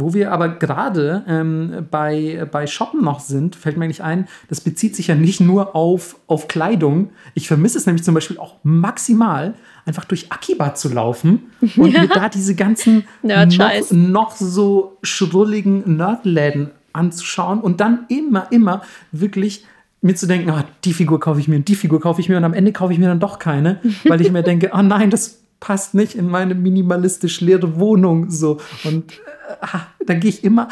wo wir aber gerade ähm, bei, bei Shoppen noch sind, fällt mir eigentlich ein, das bezieht sich ja nicht nur auf, auf Kleidung. Ich vermisse es nämlich zum Beispiel auch maximal, einfach durch Akiba zu laufen und mir da diese ganzen noch, noch so schrulligen Nerdläden anzuschauen und dann immer, immer wirklich mir zu denken, ah, die Figur kaufe ich mir und die Figur kaufe ich mir und am Ende kaufe ich mir dann doch keine, weil ich mir denke, oh nein, das passt nicht in meine minimalistisch leere Wohnung so. Und äh, ah, dann gehe ich immer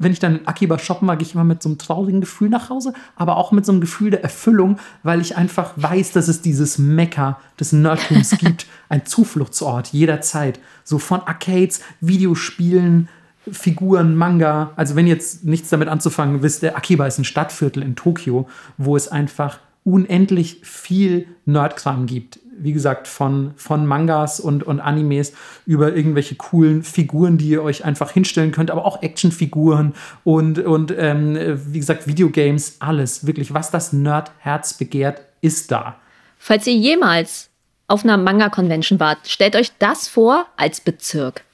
wenn ich dann in Akiba shoppen war, gehe ich immer mit so einem traurigen Gefühl nach Hause, aber auch mit so einem Gefühl der Erfüllung, weil ich einfach weiß, dass es dieses Mekka des Nerdtums gibt, ein Zufluchtsort jederzeit. So von Arcades, Videospielen, Figuren, Manga. Also wenn ihr jetzt nichts damit anzufangen wisst, der Akiba ist ein Stadtviertel in Tokio, wo es einfach unendlich viel Nerdkram gibt. Wie gesagt, von, von Mangas und, und Animes über irgendwelche coolen Figuren, die ihr euch einfach hinstellen könnt, aber auch Actionfiguren und, und ähm, wie gesagt, Videogames, alles. Wirklich, was das Nerd-Herz begehrt, ist da. Falls ihr jemals auf einer Manga-Convention wart, stellt euch das vor als Bezirk.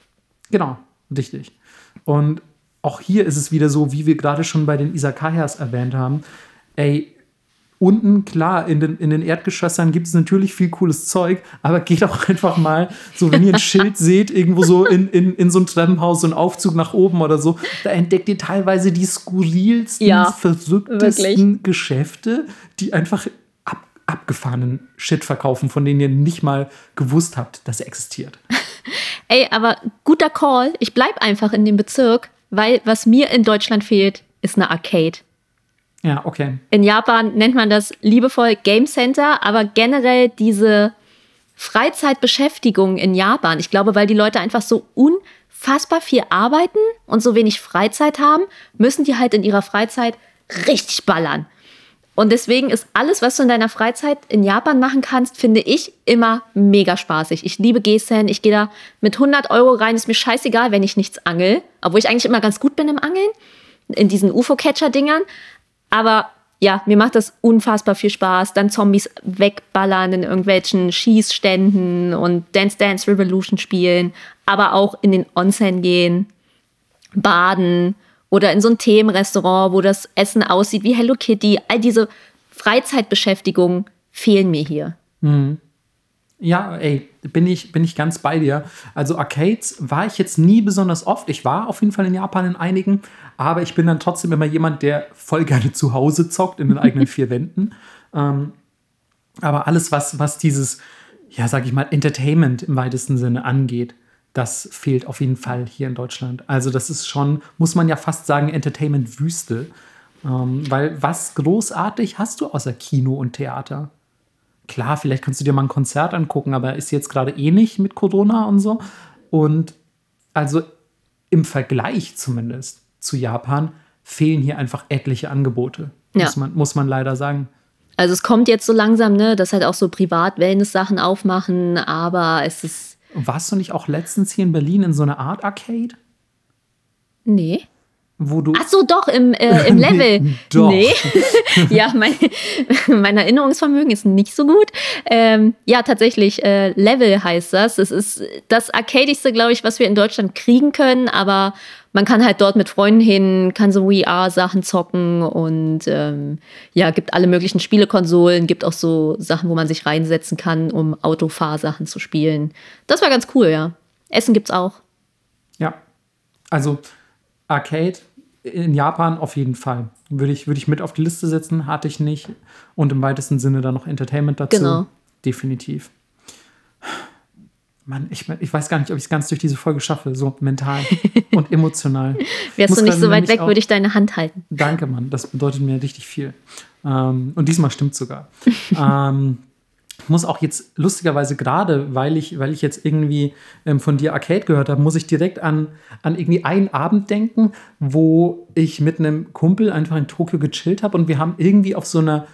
Genau, richtig. Und auch hier ist es wieder so, wie wir gerade schon bei den Isakayas erwähnt haben. Ey, unten, klar, in den, in den Erdgeschossern gibt es natürlich viel cooles Zeug, aber geht auch einfach mal, so wenn ihr ein Schild seht, irgendwo so in, in, in so ein Treppenhaus, so ein Aufzug nach oben oder so, da entdeckt ihr teilweise die skurrilsten, Ja, verrücktesten wirklich. Geschäfte, die einfach ab, abgefahrenen Shit verkaufen, von denen ihr nicht mal gewusst habt, dass er existiert. Ey, aber guter Call. Ich bleib einfach in dem Bezirk, weil was mir in Deutschland fehlt, ist eine Arcade. Ja, okay. In Japan nennt man das liebevoll Game Center, aber generell diese Freizeitbeschäftigung in Japan, ich glaube, weil die Leute einfach so unfassbar viel arbeiten und so wenig Freizeit haben, müssen die halt in ihrer Freizeit richtig ballern. Und deswegen ist alles, was du in deiner Freizeit in Japan machen kannst, finde ich immer mega spaßig. Ich liebe Gesen. Ich gehe da mit 100 Euro rein. Ist mir scheißegal, wenn ich nichts angel. Obwohl ich eigentlich immer ganz gut bin im Angeln. In diesen UFO-Catcher-Dingern. Aber ja, mir macht das unfassbar viel Spaß. Dann Zombies wegballern in irgendwelchen Schießständen und Dance Dance Revolution spielen. Aber auch in den Onsen gehen, baden oder in so ein Themenrestaurant, wo das Essen aussieht wie Hello Kitty. All diese Freizeitbeschäftigungen fehlen mir hier. Ja, ey, bin ich, bin ich ganz bei dir. Also Arcades war ich jetzt nie besonders oft. Ich war auf jeden Fall in Japan in einigen, aber ich bin dann trotzdem immer jemand, der voll gerne zu Hause zockt in den eigenen vier Wänden. Ähm, aber alles, was, was dieses, ja, sag ich mal, Entertainment im weitesten Sinne angeht, das fehlt auf jeden Fall hier in Deutschland. Also das ist schon, muss man ja fast sagen, Entertainment-Wüste. Ähm, weil was großartig hast du außer Kino und Theater? Klar, vielleicht kannst du dir mal ein Konzert angucken, aber ist jetzt gerade eh nicht mit Corona und so. Und also im Vergleich zumindest zu Japan fehlen hier einfach etliche Angebote. Ja. Muss, man, muss man leider sagen. Also es kommt jetzt so langsam, ne, dass halt auch so Privat-Wellness-Sachen aufmachen, aber es ist. Warst du nicht auch letztens hier in Berlin in so einer Art Arcade? Nee. Wo du. Ach so, doch, im, äh, im Level. Doch. Nee. ja, mein, mein Erinnerungsvermögen ist nicht so gut. Ähm, ja, tatsächlich, äh, Level heißt das. Es ist das Arcadigste, glaube ich, was wir in Deutschland kriegen können, aber man kann halt dort mit Freunden hin, kann so VR-Sachen zocken und ähm, ja, gibt alle möglichen Spielekonsolen, gibt auch so Sachen, wo man sich reinsetzen kann, um Autofahrsachen zu spielen. Das war ganz cool, ja. Essen gibt's auch. Ja. Also Arcade in Japan auf jeden Fall. Würde ich, würde ich mit auf die Liste setzen, hatte ich nicht. Und im weitesten Sinne dann noch Entertainment dazu. Genau. Definitiv. Mann, ich, ich weiß gar nicht, ob ich es ganz durch diese Folge schaffe, so mental und emotional. Wärst du nicht so weit weg, auch- würde ich deine Hand halten. Danke, Mann. Das bedeutet mir richtig viel. Ähm, und diesmal stimmt sogar. ähm, ich muss auch jetzt lustigerweise gerade, weil ich, weil ich jetzt irgendwie ähm, von dir Arcade gehört habe, muss ich direkt an, an irgendwie einen Abend denken, wo ich mit einem Kumpel einfach in Tokio gechillt habe und wir haben irgendwie auf so einer,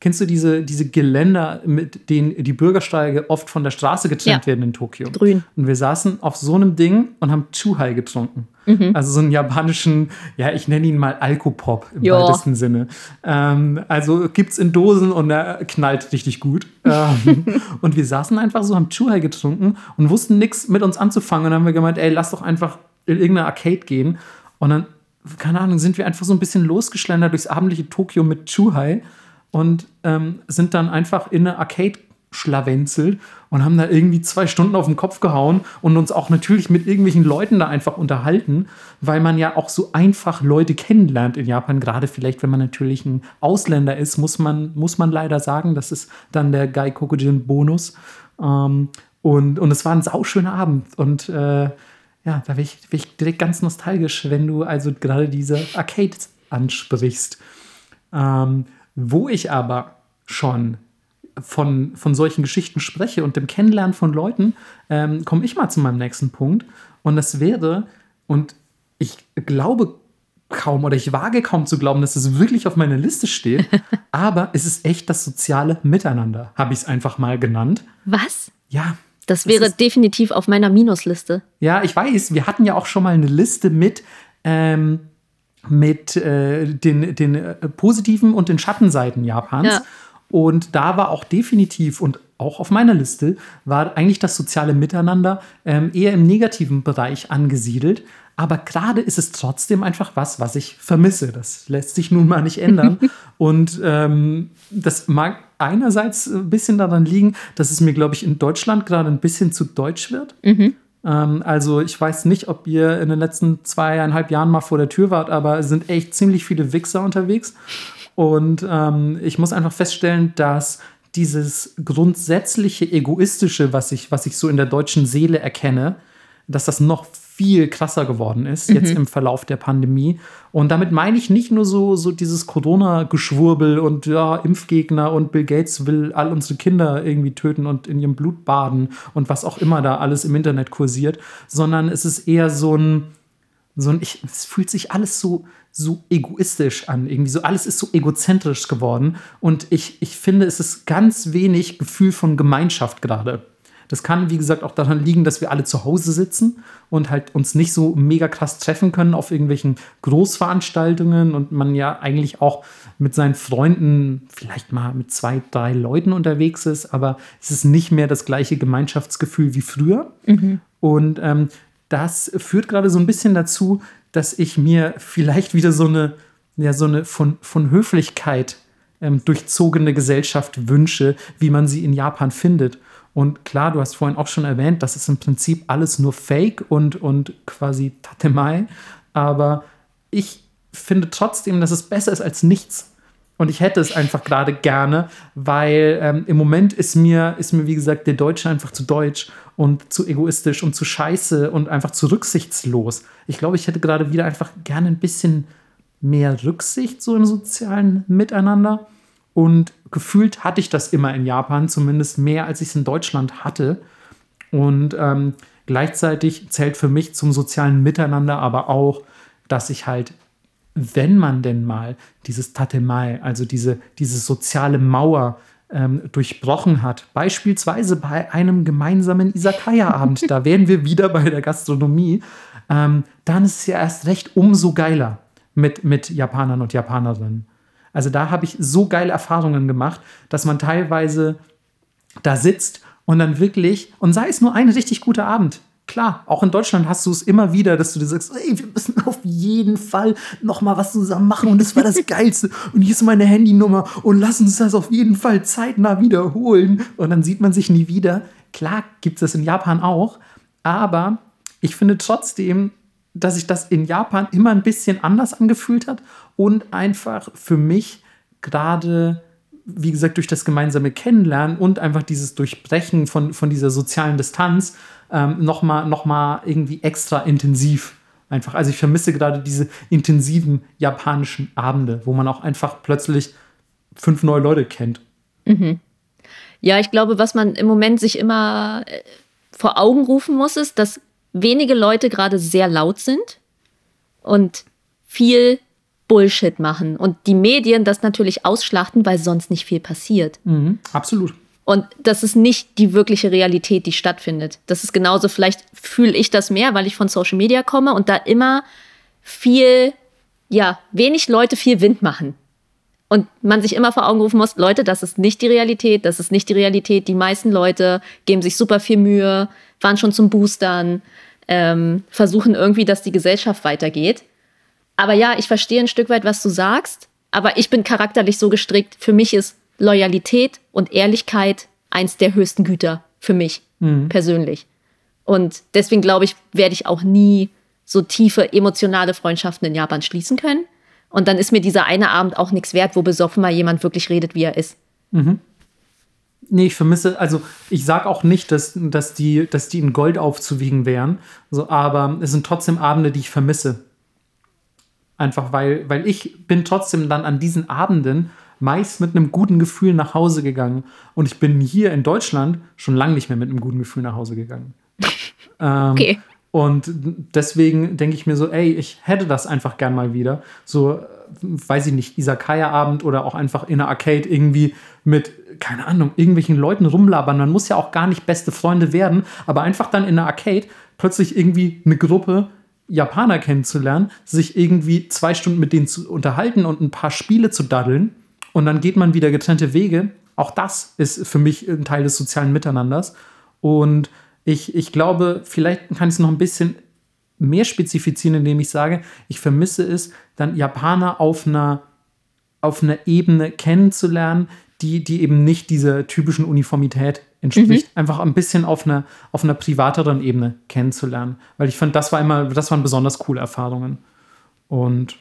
kennst du diese, diese Geländer, mit denen die Bürgersteige oft von der Straße getrennt Ja. werden in Tokio? Grün. Und wir saßen auf so einem Ding und haben Chuhai getrunken. Also so einen japanischen, ja, ich nenne ihn mal Alkopop im Ja. weitesten Sinne. Ähm, also gibt's in Dosen und er knallt richtig gut. ähm, und wir saßen einfach so, haben Chuhai getrunken und wussten nichts mit uns anzufangen. Und dann haben wir gemeint, ey, lass doch einfach in irgendeine Arcade gehen. Und dann, keine Ahnung, sind wir einfach so ein bisschen losgeschlendert durchs abendliche Tokio mit Chuhai und ähm, sind dann einfach in eine Arcade schlawenzelt und haben da irgendwie zwei Stunden auf den Kopf gehauen und uns auch natürlich mit irgendwelchen Leuten da einfach unterhalten, weil man ja auch so einfach Leute kennenlernt in Japan. Gerade vielleicht, wenn man natürlich ein Ausländer ist, muss man, muss man leider sagen, das ist dann der Gai Kokujin Bonus. Ähm, und, und es war ein sauschöner Abend und äh, ja, da bin ich, bin ich direkt ganz nostalgisch, wenn du also gerade diese Arcades ansprichst. Ähm, wo ich aber schon von, von solchen Geschichten spreche und dem Kennenlernen von Leuten, ähm, komme ich mal zu meinem nächsten Punkt. Und das wäre, und ich glaube kaum oder ich wage kaum zu glauben, dass es wirklich auf meiner Liste steht. Aber es ist echt das soziale Miteinander, habe ich es einfach mal genannt. Was? Ja. Das wäre ist, definitiv auf meiner Minusliste. Ja, ich weiß. Wir hatten ja auch schon mal eine Liste mit, ähm, mit äh, den, den äh, positiven und den Schattenseiten Japans. Ja. Und da war auch definitiv und auch auf meiner Liste war eigentlich das soziale Miteinander ähm, eher im negativen Bereich angesiedelt. Aber gerade ist es trotzdem einfach was, was ich vermisse. Das lässt sich nun mal nicht ändern. und ähm, das mag einerseits ein bisschen daran liegen, dass es mir, glaube ich, in Deutschland gerade ein bisschen zu deutsch wird. Mhm. Ähm, also ich weiß nicht, ob ihr in den letzten zweieinhalb Jahren mal vor der Tür wart, aber es sind echt ziemlich viele Wichser unterwegs. Und ähm, ich muss einfach feststellen, dass dieses grundsätzliche Egoistische, was ich, was ich so in der deutschen Seele erkenne, dass das noch viel krasser geworden ist, mhm. jetzt im Verlauf der Pandemie. Und damit meine ich nicht nur so, so dieses Corona-Geschwurbel und ja, Impfgegner und Bill Gates will all unsere Kinder irgendwie töten und in ihrem Blut baden und was auch immer da alles im Internet kursiert, sondern es ist eher so ein, so ein, ich, es fühlt sich alles so, so egoistisch an. Irgendwie so, alles ist so egozentrisch geworden. Und ich, ich finde, es ist ganz wenig Gefühl von Gemeinschaft gerade. Das kann, wie gesagt, auch daran liegen, dass wir alle zu Hause sitzen und halt uns nicht so mega krass treffen können auf irgendwelchen Großveranstaltungen und man ja eigentlich auch mit seinen Freunden vielleicht mal mit zwei, drei Leuten unterwegs ist, aber es ist nicht mehr das gleiche Gemeinschaftsgefühl wie früher. Mhm. Und ähm, das führt gerade so ein bisschen dazu, dass ich mir vielleicht wieder so eine, ja, so eine von, von Höflichkeit ähm, durchzogene Gesellschaft wünsche, wie man sie in Japan findet. Und klar, du hast vorhin auch schon erwähnt, das ist im Prinzip alles nur Fake und, und quasi Tatemai. Aber ich finde trotzdem, dass es besser ist als nichts. Und ich hätte es einfach gerade gerne, weil ähm, im Moment ist mir, ist mir, wie gesagt, der Deutsche einfach zu deutsch und zu egoistisch und zu scheiße und einfach zu rücksichtslos. Ich glaube, ich hätte gerade wieder einfach gerne ein bisschen mehr Rücksicht so im sozialen Miteinander. Und gefühlt hatte ich das immer in Japan, zumindest mehr, als ich es in Deutschland hatte. Und ähm, gleichzeitig zählt für mich zum sozialen Miteinander aber auch, dass ich halt, wenn man denn mal dieses Tatemai, also diese, diese soziale Mauer ähm, durchbrochen hat, beispielsweise bei einem gemeinsamen Isakaya-Abend, da wären wir wieder bei der Gastronomie, ähm, dann ist es ja erst recht umso geiler mit, mit Japanern und Japanerinnen. Also da habe ich so geile Erfahrungen gemacht, dass man teilweise da sitzt und dann wirklich, und sei es nur ein richtig guter Abend. Klar, auch in Deutschland hast du es immer wieder, dass du dir sagst, ey, wir müssen auf jeden Fall noch mal was zusammen machen und das war das Geilste und hier ist meine Handynummer und lass uns das auf jeden Fall zeitnah wiederholen und dann sieht man sich nie wieder. Klar gibt es das in Japan auch, aber ich finde trotzdem, dass sich das in Japan immer ein bisschen anders angefühlt hat und einfach für mich gerade, wie gesagt, durch das gemeinsame Kennenlernen und einfach dieses Durchbrechen von, von dieser sozialen Distanz ähm, nochmal noch mal irgendwie extra intensiv. Einfach, also ich vermisse gerade diese intensiven japanischen Abende, wo man auch einfach plötzlich fünf neue Leute kennt. Mhm. Ja, ich glaube, was man im Moment sich immer äh, vor Augen rufen muss, ist, dass wenige Leute gerade sehr laut sind und viel Bullshit machen und die Medien das natürlich ausschlachten, weil sonst nicht viel passiert. Mhm, absolut. Und das ist nicht die wirkliche Realität, die stattfindet. Das ist genauso, vielleicht fühle ich das mehr, weil ich von Social Media komme und da immer viel, ja, wenig Leute viel Wind machen. Und man sich immer vor Augen rufen muss, Leute, das ist nicht die Realität, das ist nicht die Realität. Die meisten Leute geben sich super viel Mühe, fahren schon zum Boostern, ähm, versuchen irgendwie, dass die Gesellschaft weitergeht. Aber ja, ich verstehe ein Stück weit, was du sagst, aber ich bin charakterlich so gestrickt. Für mich ist Loyalität und Ehrlichkeit eins der höchsten Güter für mich mhm. persönlich. Und deswegen glaube ich, werde ich auch nie so tiefe emotionale Freundschaften in Japan schließen können. Und dann ist mir dieser eine Abend auch nichts wert, wo besoffen mal jemand wirklich redet, wie er ist. Mhm. Nee, ich vermisse, also ich sage auch nicht, dass, dass, die, dass die in Gold aufzuwiegen wären, so, aber es sind trotzdem Abende, die ich vermisse. Einfach weil, weil ich bin trotzdem dann an diesen Abenden meist mit einem guten Gefühl nach Hause gegangen. Und ich bin hier in Deutschland schon lange nicht mehr mit einem guten Gefühl nach Hause gegangen. ähm, okay. Und deswegen denke ich mir so, ey, ich hätte das einfach gern mal wieder. So, weiß ich nicht, Isakaya-Abend oder auch einfach in einer Arcade irgendwie mit, keine Ahnung, irgendwelchen Leuten rumlabern. Man muss ja auch gar nicht beste Freunde werden, aber einfach dann in einer Arcade plötzlich irgendwie eine Gruppe Japaner kennenzulernen, sich irgendwie zwei Stunden mit denen zu unterhalten und ein paar Spiele zu daddeln und dann geht man wieder getrennte Wege. Auch das ist für mich ein Teil des sozialen Miteinanders. Und ich, ich glaube, vielleicht kann ich es noch ein bisschen mehr spezifizieren, indem ich sage, ich vermisse es, dann Japaner auf einer, auf einer Ebene kennenzulernen, die, die eben nicht dieser typischen Uniformität entspricht. Mhm. Einfach ein bisschen auf einer, auf einer privateren Ebene kennenzulernen. Weil ich fand, das war immer, das waren besonders coole Erfahrungen. Und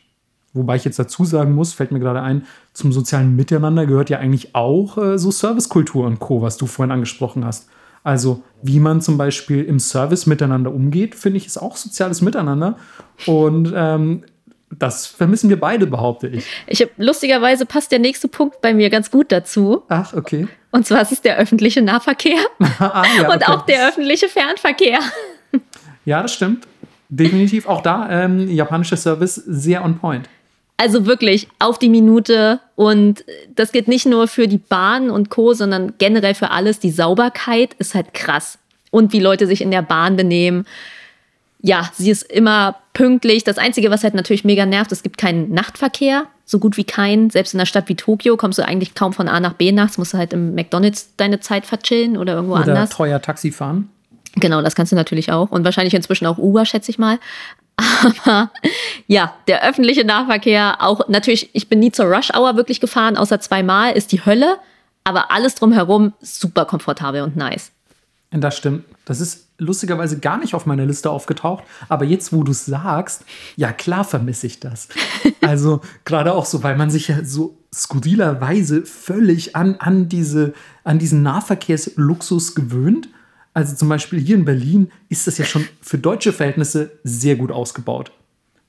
wobei ich jetzt dazu sagen muss, fällt mir gerade ein, zum sozialen Miteinander gehört ja eigentlich auch äh, so Servicekultur und Co., was du vorhin angesprochen hast. Also, wie man zum Beispiel im Service miteinander umgeht, finde ich, ist auch soziales Miteinander. Und ähm, das vermissen wir beide, behaupte ich. Ich hab, lustigerweise passt der nächste Punkt bei mir ganz gut dazu. Ach, okay. Und zwar ist es der öffentliche Nahverkehr ah, ja, und okay. auch der öffentliche Fernverkehr. ja, das stimmt. Definitiv auch da ähm, japanischer Service sehr on point. Also wirklich auf die Minute. Und das geht nicht nur für die Bahn und Co., sondern generell für alles. Die Sauberkeit ist halt krass. Und wie Leute sich in der Bahn benehmen ja, sie ist immer pünktlich. Das Einzige, was halt natürlich mega nervt, es gibt keinen Nachtverkehr, so gut wie keinen. Selbst in einer Stadt wie Tokio kommst du eigentlich kaum von A nach B nachts, musst du halt im McDonalds deine Zeit verchillen oder irgendwo oder anders. teuer Taxi fahren. Genau, das kannst du natürlich auch. Und wahrscheinlich inzwischen auch Uber, schätze ich mal. Aber ja, der öffentliche Nahverkehr, auch natürlich, ich bin nie zur Rush Hour wirklich gefahren, außer zweimal, ist die Hölle. Aber alles drumherum super komfortabel und nice. Das stimmt. Das ist lustigerweise gar nicht auf meiner Liste aufgetaucht. Aber jetzt, wo du es sagst, ja klar vermisse ich das. Also gerade auch so, weil man sich ja so skurrilerweise völlig an, an, diese, an diesen Nahverkehrsluxus gewöhnt. Also zum Beispiel hier in Berlin ist das ja schon für deutsche Verhältnisse sehr gut ausgebaut.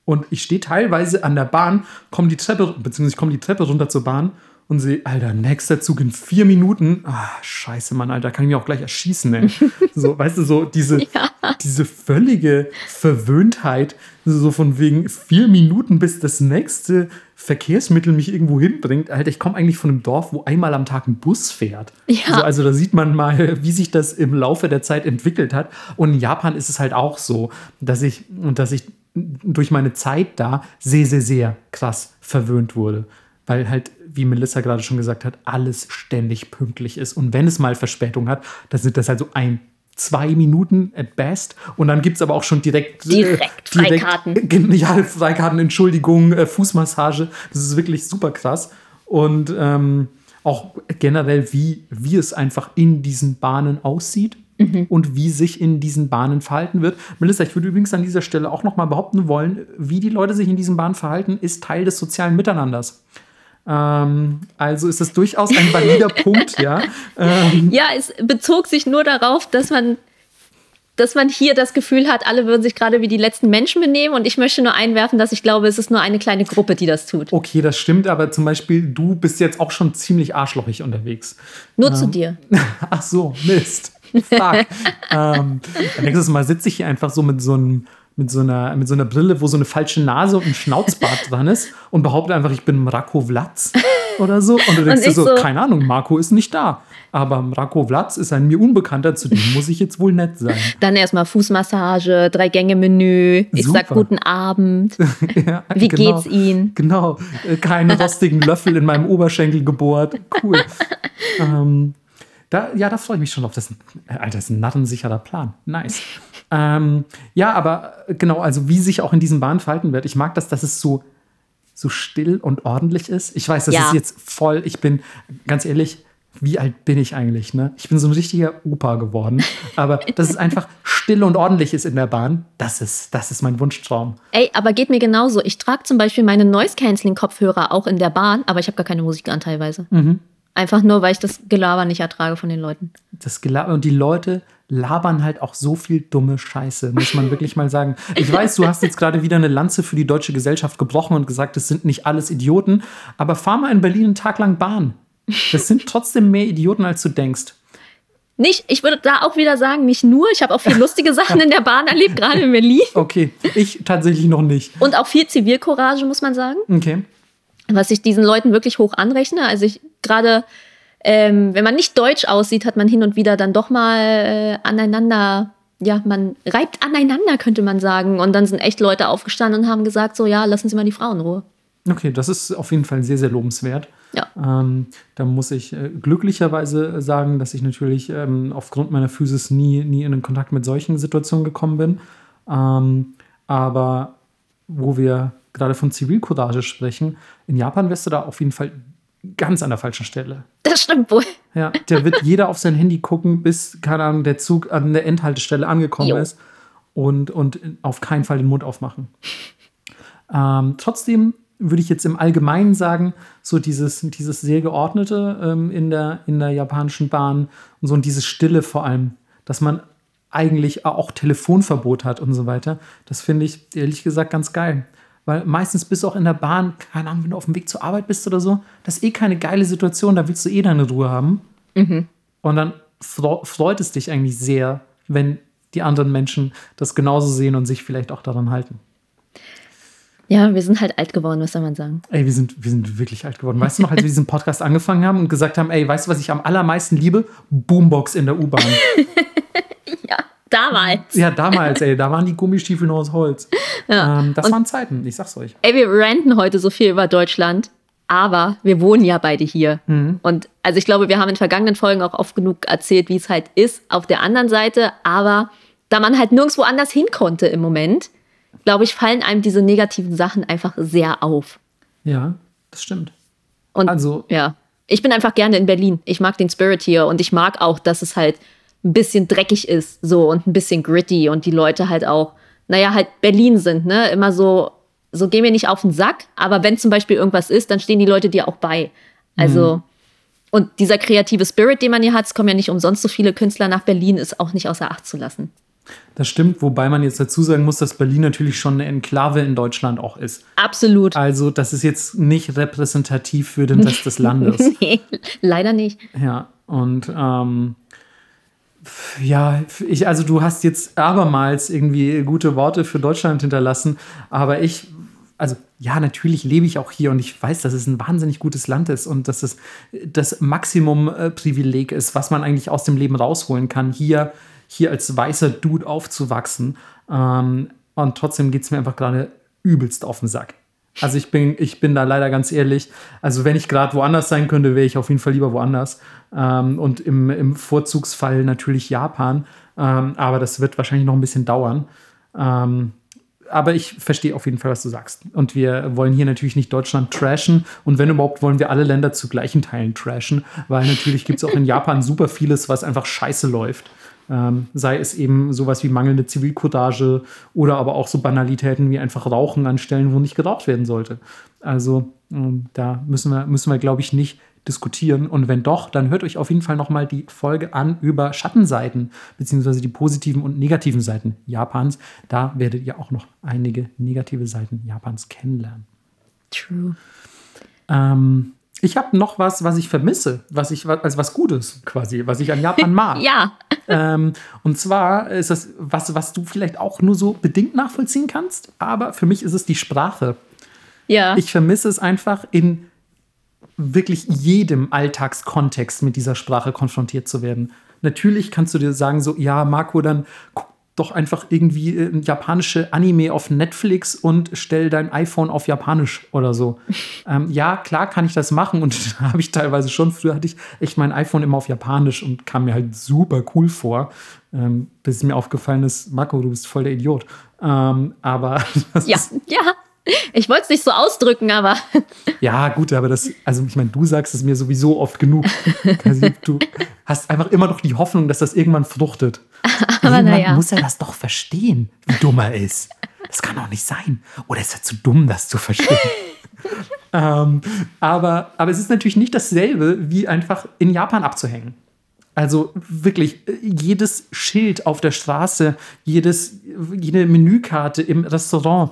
Und ich stehe teilweise an der Bahn, komme die Treppe, beziehungsweise komme die Treppe runter zur Bahn und sehe, Alter, nächster Zug in vier Minuten. Ah, scheiße, Mann, Alter, kann ich mich auch gleich erschießen, ey. so, weißt du, so diese, ja. diese völlige Verwöhntheit, so von wegen vier Minuten, bis das nächste Verkehrsmittel mich irgendwo hinbringt. Alter, ich komme eigentlich von einem Dorf, wo einmal am Tag ein Bus fährt. Ja. So, also da sieht man mal, wie sich das im Laufe der Zeit entwickelt hat. Und in Japan ist es halt auch so, dass ich, dass ich durch meine Zeit da sehr, sehr, sehr krass verwöhnt wurde weil halt, wie Melissa gerade schon gesagt hat, alles ständig pünktlich ist. Und wenn es mal Verspätung hat, dann sind das halt so ein, zwei Minuten at best. Und dann gibt es aber auch schon direkt, direkt, äh, direkt Freikarten. Ja, Freikarten, Entschuldigung, äh, Fußmassage. Das ist wirklich super krass. Und ähm, auch generell, wie, wie es einfach in diesen Bahnen aussieht. Mhm. Und wie sich in diesen Bahnen verhalten wird. Melissa, ich würde übrigens an dieser Stelle auch noch mal behaupten wollen, wie die Leute sich in diesen Bahnen verhalten, ist Teil des sozialen Miteinanders. Ähm, also ist es durchaus ein valider Punkt, ja. Ähm, ja, es bezog sich nur darauf, dass man dass man hier das Gefühl hat, alle würden sich gerade wie die letzten Menschen benehmen. Und ich möchte nur einwerfen, dass ich glaube, es ist nur eine kleine Gruppe, die das tut. Okay, das stimmt, aber zum Beispiel, du bist jetzt auch schon ziemlich arschlochig unterwegs. Nur ähm, zu dir. Ach so, Mist. Fuck. ähm, nächstes Mal sitze ich hier einfach so mit so einem mit so, einer, mit so einer Brille, wo so eine falsche Nase und ein Schnauzbart dran ist und behauptet einfach, ich bin Mrako Vlatz oder so. Und du denkst dir so, so, keine Ahnung, Marco ist nicht da. Aber Mrako Vlatz ist ein mir Unbekannter, zu dem muss ich jetzt wohl nett sein. Dann erstmal Fußmassage, Drei-Gänge-Menü, ich Super. sag guten Abend. ja, Wie genau, geht's Ihnen? Genau, äh, keine rostigen Löffel in meinem Oberschenkel gebohrt. Cool. ähm, da, ja, da freue ich mich schon auf. Das, Alter, das ist ein narrensicherer Plan. Nice. Ähm, ja, aber genau, also wie sich auch in diesen Bahnen verhalten wird. Ich mag das, dass es so, so still und ordentlich ist. Ich weiß, das ja. ist jetzt voll, ich bin, ganz ehrlich, wie alt bin ich eigentlich? Ne? Ich bin so ein richtiger Opa geworden. Aber dass es einfach still und ordentlich ist in der Bahn, das ist, das ist mein Wunschtraum. Ey, aber geht mir genauso. Ich trage zum Beispiel meine Noise-Canceling-Kopfhörer auch in der Bahn, aber ich habe gar keine Musik an teilweise. Mhm. Einfach nur, weil ich das Gelaber nicht ertrage von den Leuten. Das Gelaber und die Leute labern halt auch so viel dumme Scheiße, muss man wirklich mal sagen. Ich weiß, du hast jetzt gerade wieder eine Lanze für die deutsche Gesellschaft gebrochen und gesagt, es sind nicht alles Idioten, aber fahr mal in Berlin einen Tag lang Bahn. Das sind trotzdem mehr Idioten, als du denkst. Nicht, ich würde da auch wieder sagen, nicht nur. Ich habe auch viel lustige Sachen in der Bahn erlebt, gerade in Berlin. Okay, ich tatsächlich noch nicht. Und auch viel Zivilcourage, muss man sagen. Okay. Was ich diesen Leuten wirklich hoch anrechne. Also ich gerade, ähm, wenn man nicht deutsch aussieht, hat man hin und wieder dann doch mal äh, aneinander, ja, man reibt aneinander, könnte man sagen. Und dann sind echt Leute aufgestanden und haben gesagt, so ja, lassen Sie mal die Frauen in Ruhe. Okay, das ist auf jeden Fall sehr, sehr lobenswert. Ja. Ähm, da muss ich äh, glücklicherweise sagen, dass ich natürlich ähm, aufgrund meiner Physis nie, nie in den Kontakt mit solchen Situationen gekommen bin. Ähm, aber wo wir gerade von Zivilcourage sprechen, in Japan wärst du da auf jeden Fall ganz an der falschen Stelle. Das stimmt wohl. Ja, da wird jeder auf sein Handy gucken, bis, keine Ahnung, der Zug an der Endhaltestelle angekommen Jo. ist und, und auf keinen Fall den Mund aufmachen. Ähm, trotzdem würde ich jetzt im Allgemeinen sagen, so dieses, dieses sehr geordnete ähm, in, der, in der japanischen Bahn und so und dieses Stille vor allem, dass man eigentlich auch Telefonverbot hat und so weiter, das finde ich ehrlich gesagt ganz geil. Weil meistens bist du auch in der Bahn, keine Ahnung, wenn du auf dem Weg zur Arbeit bist oder so, das ist eh keine geile Situation, da willst du eh deine Ruhe haben. Und dann fre- freut es dich eigentlich sehr, wenn die anderen Menschen das genauso sehen und sich vielleicht auch daran halten. Ja, wir sind halt alt geworden, was soll man sagen? Ey, wir sind, wir sind wirklich alt geworden. Weißt du noch, als wir diesen Podcast angefangen haben und gesagt haben, ey, weißt du, was ich am allermeisten liebe? Boombox in der U-Bahn. Ja, damals. ja, damals, ey, da waren die Gummistiefel nur aus Holz. Ähm, das waren Zeiten, ich sag's euch. Ey, wir ranten heute so viel über Deutschland, aber wir wohnen ja beide hier. Und also ich glaube, wir haben in vergangenen Folgen auch oft genug erzählt, wie es halt ist auf der anderen Seite. Aber da man halt nirgendwo anders hin konnte im Moment, glaube ich, fallen einem diese negativen Sachen einfach sehr auf. Ja, das stimmt. Und Also- ja, ich bin einfach gerne in Berlin. Ich mag den Spirit hier und ich mag auch, dass es halt ein bisschen dreckig ist, so und ein bisschen gritty und die Leute halt auch, naja, halt Berlin sind, ne? Immer so, so geh mir nicht auf den Sack, aber wenn zum Beispiel irgendwas ist, dann stehen die Leute dir auch bei. Also, und dieser kreative Spirit, den man hier hat, es kommen ja nicht umsonst so viele Künstler nach Berlin, ist auch nicht außer Acht zu lassen. Das stimmt, wobei man jetzt dazu sagen muss, dass Berlin natürlich schon eine Enklave in Deutschland auch ist. Absolut. Also, das ist jetzt nicht repräsentativ für den Rest des Landes. nee, leider nicht. Ja, und ähm, ja, ich, also du hast jetzt abermals irgendwie gute Worte für Deutschland hinterlassen, aber ich, also ja, natürlich lebe ich auch hier und ich weiß, dass es ein wahnsinnig gutes Land ist und dass es das Maximum-Privileg ist, was man eigentlich aus dem Leben rausholen kann, hier, hier als weißer Dude aufzuwachsen. Ähm, und trotzdem geht es mir einfach gerade übelst auf den Sack. Also ich bin, ich bin da leider ganz ehrlich. Also wenn ich gerade woanders sein könnte, wäre ich auf jeden Fall lieber woanders. Ähm, und im, im Vorzugsfall natürlich Japan. Ähm, aber das wird wahrscheinlich noch ein bisschen dauern. Ähm, aber ich verstehe auf jeden Fall, was du sagst. Und wir wollen hier natürlich nicht Deutschland trashen. Und wenn überhaupt, wollen wir alle Länder zu gleichen Teilen trashen. Weil natürlich gibt es auch in Japan super vieles, was einfach scheiße läuft. Ähm, sei es eben sowas wie mangelnde Zivilcourage oder aber auch so Banalitäten wie einfach Rauchen an Stellen, wo nicht geraucht werden sollte. Also ähm, da müssen wir, müssen wir glaube ich, nicht diskutieren. Und wenn doch, dann hört euch auf jeden Fall nochmal die Folge an über Schattenseiten, beziehungsweise die positiven und negativen Seiten Japans. Da werdet ihr auch noch einige negative Seiten Japans kennenlernen. True. Ähm, ich habe noch was, was ich vermisse, was ich als was Gutes quasi, was ich an Japan mag. Ja. Ähm, und zwar ist das was, was du vielleicht auch nur so bedingt nachvollziehen kannst, aber für mich ist es die Sprache. Ja. Ich vermisse es einfach in wirklich jedem Alltagskontext mit dieser Sprache konfrontiert zu werden. Natürlich kannst du dir sagen, so, ja, Marco, dann guck doch einfach irgendwie äh, japanische Anime auf Netflix und stell dein iPhone auf Japanisch oder so. ähm, ja, klar kann ich das machen und habe ich teilweise schon. Früher hatte ich echt mein iPhone immer auf Japanisch und kam mir halt super cool vor. Ähm, bis mir aufgefallen ist, Marco, du bist voll der Idiot. Ähm, aber das ja, ja. Ich wollte es nicht so ausdrücken, aber ja, gut, aber das, also ich meine, du sagst es mir sowieso oft genug. Also, du hast einfach immer noch die Hoffnung, dass das irgendwann fruchtet. Aber irgendwann naja. muss er das doch verstehen, wie dumm er ist. Das kann doch nicht sein. Oder ist er zu dumm, das zu verstehen? ähm, aber, aber es ist natürlich nicht dasselbe, wie einfach in Japan abzuhängen. Also wirklich, äh, jedes Schild auf der Straße, jedes, jede Menükarte im Restaurant,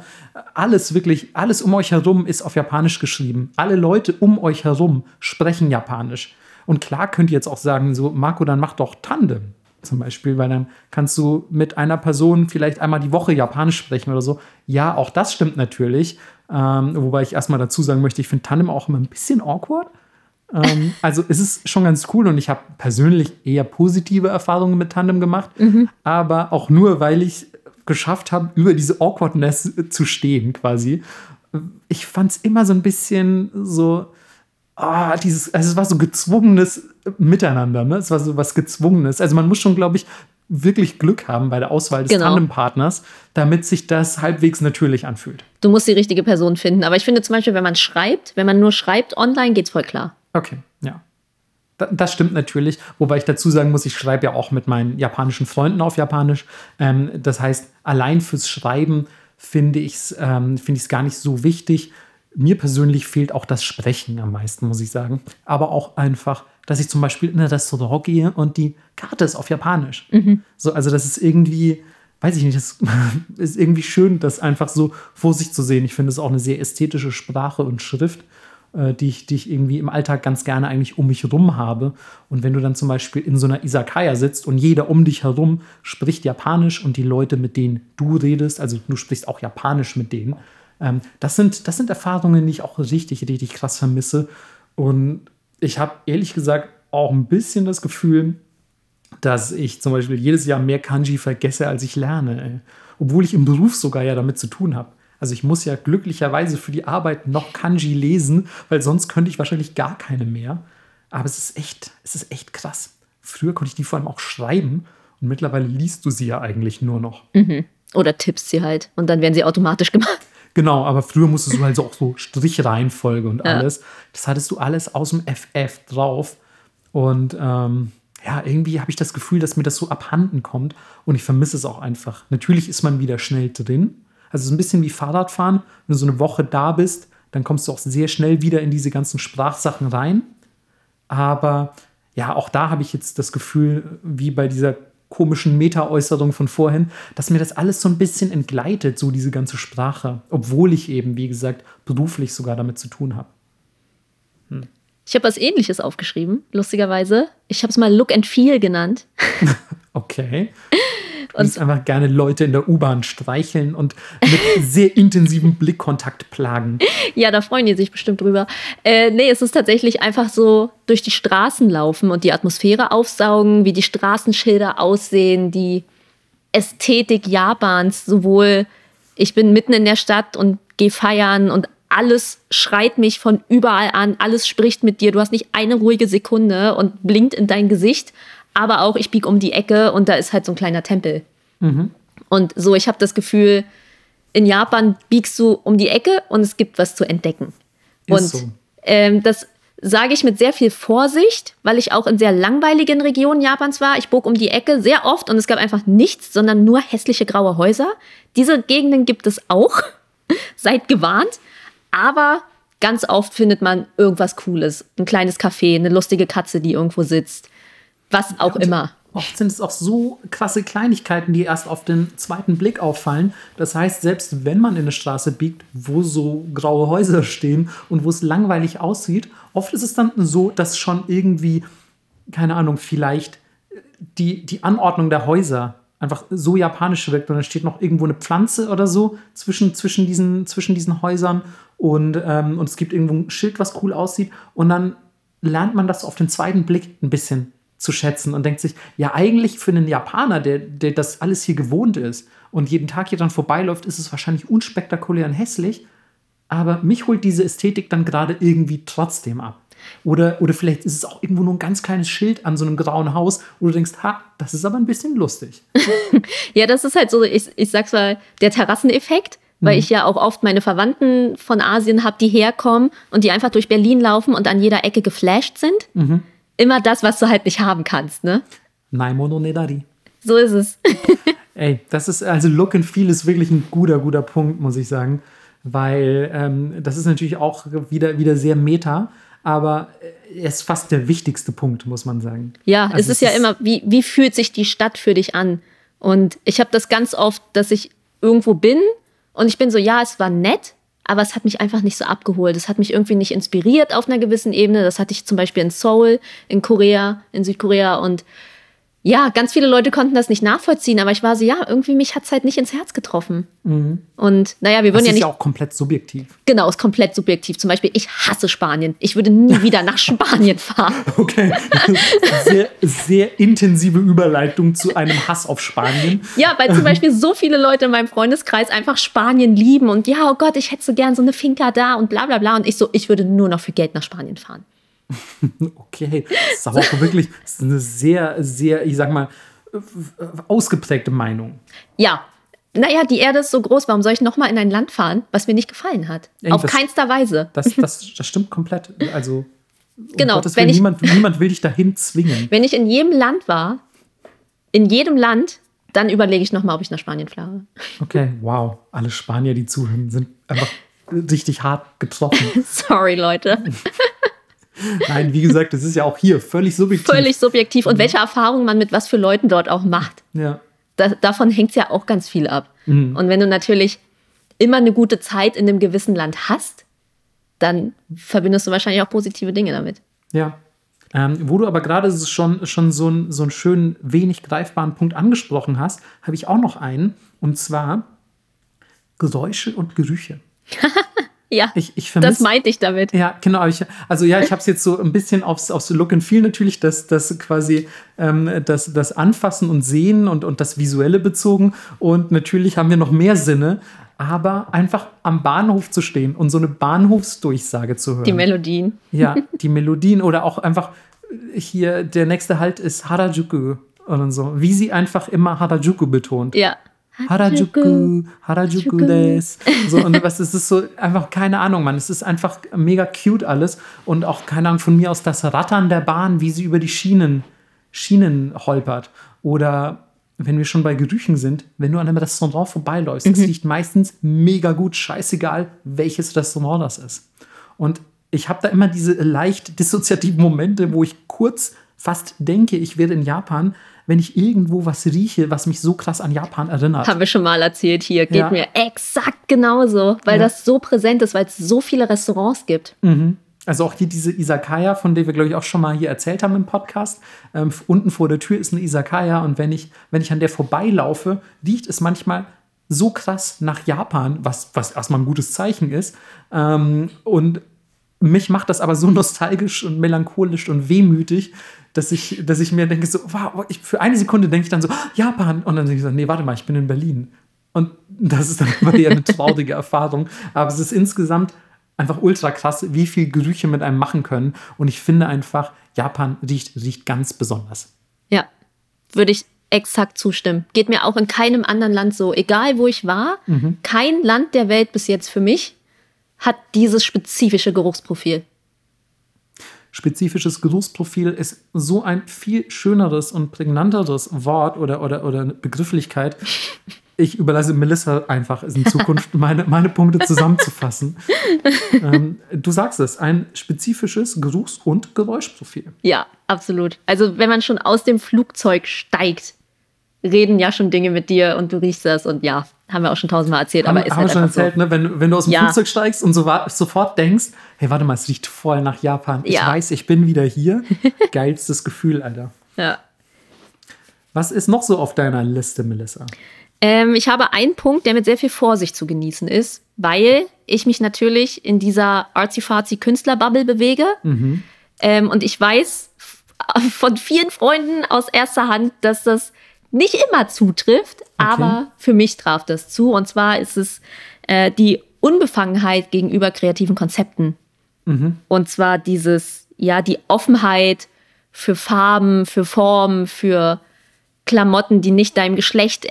alles wirklich, alles um euch herum ist auf Japanisch geschrieben. Alle Leute um euch herum sprechen Japanisch. Und klar könnt ihr jetzt auch sagen, so, Marco, dann mach doch Tandem zum Beispiel, weil dann kannst du mit einer Person vielleicht einmal die Woche Japanisch sprechen oder so. Ja, auch das stimmt natürlich. Ähm, wobei ich erstmal dazu sagen möchte, ich finde Tandem auch immer ein bisschen awkward. Ähm, also es ist schon ganz cool und ich habe persönlich eher positive Erfahrungen mit Tandem gemacht, mhm. aber auch nur, weil ich geschafft habe, über diese Awkwardness zu stehen quasi. Ich fand es immer so ein bisschen so, ah, dieses, also es war so gezwungenes Miteinander, ne? Es war so was Gezwungenes. Also man muss schon, glaube ich, wirklich Glück haben bei der Auswahl des genau. Tandempartners, damit sich das halbwegs natürlich anfühlt. Du musst die richtige Person finden. Aber ich finde zum Beispiel, wenn man schreibt, wenn man nur schreibt online, geht's voll klar. Okay, ja. Das stimmt natürlich, wobei ich dazu sagen muss, ich schreibe ja auch mit meinen japanischen Freunden auf Japanisch. Ähm, das heißt, allein fürs Schreiben finde ich es ähm, find gar nicht so wichtig. Mir persönlich fehlt auch das Sprechen am meisten, muss ich sagen. Aber auch einfach, dass ich zum Beispiel in ein Restaurant gehe und die Karte ist auf Japanisch. Mhm. So, also das ist irgendwie, weiß ich nicht, das ist irgendwie schön, das einfach so vor sich zu sehen. Ich finde es auch eine sehr ästhetische Sprache und Schrift. Äh, die ich, die ich irgendwie im Alltag ganz gerne eigentlich um mich herum habe. Und wenn du dann zum Beispiel in so einer Isakaya sitzt und jeder um dich herum spricht Japanisch und die Leute, mit denen du redest, also du sprichst auch Japanisch mit denen, ähm, das, sind, das sind Erfahrungen, die ich auch richtig, richtig krass vermisse. Und ich habe ehrlich gesagt auch ein bisschen das Gefühl, dass ich zum Beispiel jedes Jahr mehr Kanji vergesse, als ich lerne. Ey. Obwohl ich im Beruf sogar ja damit zu tun habe. Also ich muss ja glücklicherweise für die Arbeit noch Kanji lesen, weil sonst könnte ich wahrscheinlich gar keine mehr. Aber es ist echt, es ist echt krass. Früher konnte ich die vor allem auch schreiben und mittlerweile liest du sie ja eigentlich nur noch. Mhm. Oder tippst sie halt und dann werden sie automatisch gemacht. Genau, aber früher musstest du halt so auch so Strichreihenfolge und ja. alles. Das hattest du alles aus dem FF drauf. Und ähm, ja, irgendwie habe ich das Gefühl, dass mir das so abhanden kommt und ich vermisse es auch einfach. Natürlich ist man wieder schnell drin, also ist ein bisschen wie Fahrradfahren. Wenn du so eine Woche da bist, dann kommst du auch sehr schnell wieder in diese ganzen Sprachsachen rein. Aber ja, auch da habe ich jetzt das Gefühl, wie bei dieser komischen Meta-Äußerung von vorhin, dass mir das alles so ein bisschen entgleitet, so diese ganze Sprache, obwohl ich eben, wie gesagt, beruflich sogar damit zu tun habe. Hm. Ich habe was ähnliches aufgeschrieben, lustigerweise. Ich habe es mal Look and Feel genannt. okay. Und einfach gerne Leute in der U-Bahn streicheln und mit sehr intensivem Blickkontakt plagen. Ja, da freuen die sich bestimmt drüber. Äh, nee, es ist tatsächlich einfach so durch die Straßen laufen und die Atmosphäre aufsaugen, wie die Straßenschilder aussehen, die Ästhetik Japans, sowohl ich bin mitten in der Stadt und gehe feiern und alles schreit mich von überall an, alles spricht mit dir, du hast nicht eine ruhige Sekunde und blinkt in dein Gesicht aber auch ich biege um die Ecke und da ist halt so ein kleiner Tempel. Mhm. Und so, ich habe das Gefühl, in Japan biegst du um die Ecke und es gibt was zu entdecken. Ist und so. ähm, das sage ich mit sehr viel Vorsicht, weil ich auch in sehr langweiligen Regionen Japans war. Ich bog um die Ecke sehr oft und es gab einfach nichts, sondern nur hässliche graue Häuser. Diese Gegenden gibt es auch. Seid gewarnt. Aber ganz oft findet man irgendwas Cooles. Ein kleines Café, eine lustige Katze, die irgendwo sitzt. Was auch ja, immer. Oft sind es auch so krasse Kleinigkeiten, die erst auf den zweiten Blick auffallen. Das heißt, selbst wenn man in eine Straße biegt, wo so graue Häuser stehen und wo es langweilig aussieht, oft ist es dann so, dass schon irgendwie, keine Ahnung, vielleicht die, die Anordnung der Häuser einfach so japanisch wirkt und dann steht noch irgendwo eine Pflanze oder so zwischen, zwischen, diesen, zwischen diesen Häusern und, ähm, und es gibt irgendwo ein Schild, was cool aussieht und dann lernt man das auf den zweiten Blick ein bisschen zu schätzen und denkt sich, ja, eigentlich für einen Japaner, der, der das alles hier gewohnt ist und jeden Tag hier dann vorbeiläuft, ist es wahrscheinlich unspektakulär und hässlich. Aber mich holt diese Ästhetik dann gerade irgendwie trotzdem ab. Oder, oder vielleicht ist es auch irgendwo nur ein ganz kleines Schild an so einem grauen Haus, wo du denkst, ha, das ist aber ein bisschen lustig. ja, das ist halt so, ich, ich sag's mal, der Terrasseneffekt weil mhm. ich ja auch oft meine Verwandten von Asien habe, die herkommen und die einfach durch Berlin laufen und an jeder Ecke geflasht sind. Mhm immer das, was du halt nicht haben kannst, ne? Naimono Nedari. So ist es. Ey, das ist, also Look and Feel ist wirklich ein guter, guter Punkt, muss ich sagen. Weil ähm, das ist natürlich auch wieder, wieder sehr meta, aber er ist fast der wichtigste Punkt, muss man sagen. Ja, also es ist ja ist immer, wie, wie fühlt sich die Stadt für dich an? Und ich habe das ganz oft, dass ich irgendwo bin und ich bin so, ja, es war nett, aber es hat mich einfach nicht so abgeholt. Es hat mich irgendwie nicht inspiriert auf einer gewissen Ebene. Das hatte ich zum Beispiel in Seoul, in Korea, in Südkorea und ja, ganz viele Leute konnten das nicht nachvollziehen, aber ich war so, ja, irgendwie mich hat es halt nicht ins Herz getroffen. Mhm. Und naja, wir würden Das ja ist nicht. ja auch komplett subjektiv. Genau, ist komplett subjektiv. Zum Beispiel, ich hasse Spanien. Ich würde nie wieder nach Spanien fahren. Okay. Sehr, sehr intensive Überleitung zu einem Hass auf Spanien. Ja, weil zum Beispiel so viele Leute in meinem Freundeskreis einfach Spanien lieben und ja, oh Gott, ich hätte so gern so eine Finca da und bla bla bla. Und ich so, ich würde nur noch für Geld nach Spanien fahren. Okay, das ist aber auch wirklich ist eine sehr, sehr, ich sag mal, ausgeprägte Meinung. Ja. Naja, die Erde ist so groß, warum soll ich nochmal in ein Land fahren, was mir nicht gefallen hat? Ey, Auf das- keinster Weise. Das, das, das stimmt komplett. Also, um Genau, Gottes wenn Willen, ich- niemand, niemand will dich dahin zwingen. Wenn ich in jedem Land war, in jedem Land, dann überlege ich nochmal, ob ich nach Spanien fahre. Okay, wow. Alle Spanier, die zuhören, sind einfach richtig hart getroffen. Sorry, Leute. Nein, wie gesagt, das ist ja auch hier völlig subjektiv. Völlig subjektiv. Und welche Erfahrungen man mit was für Leuten dort auch macht. Ja. da, davon hängt es ja auch ganz viel ab. Mhm. Und wenn du natürlich immer eine gute Zeit in einem gewissen Land hast, dann verbindest du wahrscheinlich auch positive Dinge damit. Ja. Ähm, wo du aber gerade schon, schon so, einen, so einen schönen, wenig greifbaren Punkt angesprochen hast, habe ich auch noch einen. Und zwar Geräusche und Gerüche. Ja, Ich, ich das vermisse. meinte ich damit. Ja, genau. Ich, also ja, ich habe es jetzt so ein bisschen aufs, aufs Look and Feel natürlich, das, das quasi ähm, das, das Anfassen und Sehen und, und das Visuelle bezogen. Und natürlich haben wir noch mehr Sinne, aber einfach am Bahnhof zu stehen und so eine Bahnhofsdurchsage zu hören. Die Melodien. Ja, die Melodien oder auch einfach hier, der nächste Halt ist Harajuku oder so. Wie sie einfach immer Harajuku betont. Ja. Harajuku, Harajuku des. So, und was ist es so, einfach keine Ahnung, Mann. Es ist einfach mega cute alles. Und auch, keine Ahnung, von mir aus das Rattern der Bahn, wie sie über die Schienen, Schienen holpert. Oder wenn wir schon bei Gerüchen sind, wenn du an einem Restaurant vorbeiläufst, es riecht meistens mega gut, scheißegal, welches Restaurant das ist. Und ich habe da immer diese leicht dissoziativen Momente, wo ich kurz fast denke, ich wäre in Japan, wenn ich irgendwo was rieche, was mich so krass an Japan erinnert. Haben wir schon mal erzählt hier. Geht Ja. mir exakt genauso, weil Ja. das so präsent ist, weil es so viele Restaurants gibt. Also auch hier diese Isakaya, von der wir, glaube ich, auch schon mal hier erzählt haben im Podcast. Ähm, unten vor der Tür ist eine Isakaya und wenn ich, wenn ich an der vorbeilaufe, riecht es manchmal so krass nach Japan, was, was erstmal ein gutes Zeichen ist. Ähm, und mich macht das aber so nostalgisch und melancholisch und wehmütig, dass ich, dass ich mir denke, so, wow, ich, für eine Sekunde denke ich dann so, "Ah, Japan. Und dann denke ich so, nee, warte mal, ich bin in Berlin. Und das ist dann immer eher eine traurige Erfahrung. Aber es ist insgesamt einfach ultra krass, wie viel Gerüche mit einem machen können. Und ich finde einfach, Japan riecht, riecht ganz besonders. Ja, würde ich exakt zustimmen. Geht mir auch in keinem anderen Land so. Egal wo ich war, Mhm. kein Land der Welt bis jetzt für mich hat dieses spezifische Geruchsprofil. Spezifisches Geruchsprofil ist so ein viel schöneres und prägnanteres Wort oder, oder, oder Begrifflichkeit. Ich überlasse Melissa einfach in Zukunft meine, meine Punkte zusammenzufassen. ähm, du sagst es, ein spezifisches Geruchs- und Geräuschprofil. Ja, absolut. Also wenn man schon aus dem Flugzeug steigt, reden ja schon Dinge mit dir und du riechst das und ja, haben wir auch schon tausendmal erzählt, Haben, aber ist haben halt schon erzählt, so. ne? wenn, wenn du aus dem Ja. Flugzeug steigst und so, sofort denkst, hey, warte mal, es riecht voll nach Japan. Ich Ja. weiß, ich bin wieder hier. Geilstes Gefühl, Alter. Ja. Was ist noch so auf deiner Liste, Melissa? Ähm, ich habe einen Punkt, der mit sehr viel Vorsicht zu genießen ist, weil ich mich natürlich in dieser artsy-fartsy Künstlerbubble bewege. Ähm, und ich weiß von vielen Freunden aus erster Hand, dass das nicht immer zutrifft, aber für mich traf das zu. Und zwar ist es äh, die Unbefangenheit gegenüber kreativen Konzepten. Und zwar dieses, ja, die Offenheit für Farben, für Formen, für Klamotten, die nicht deinem Geschlecht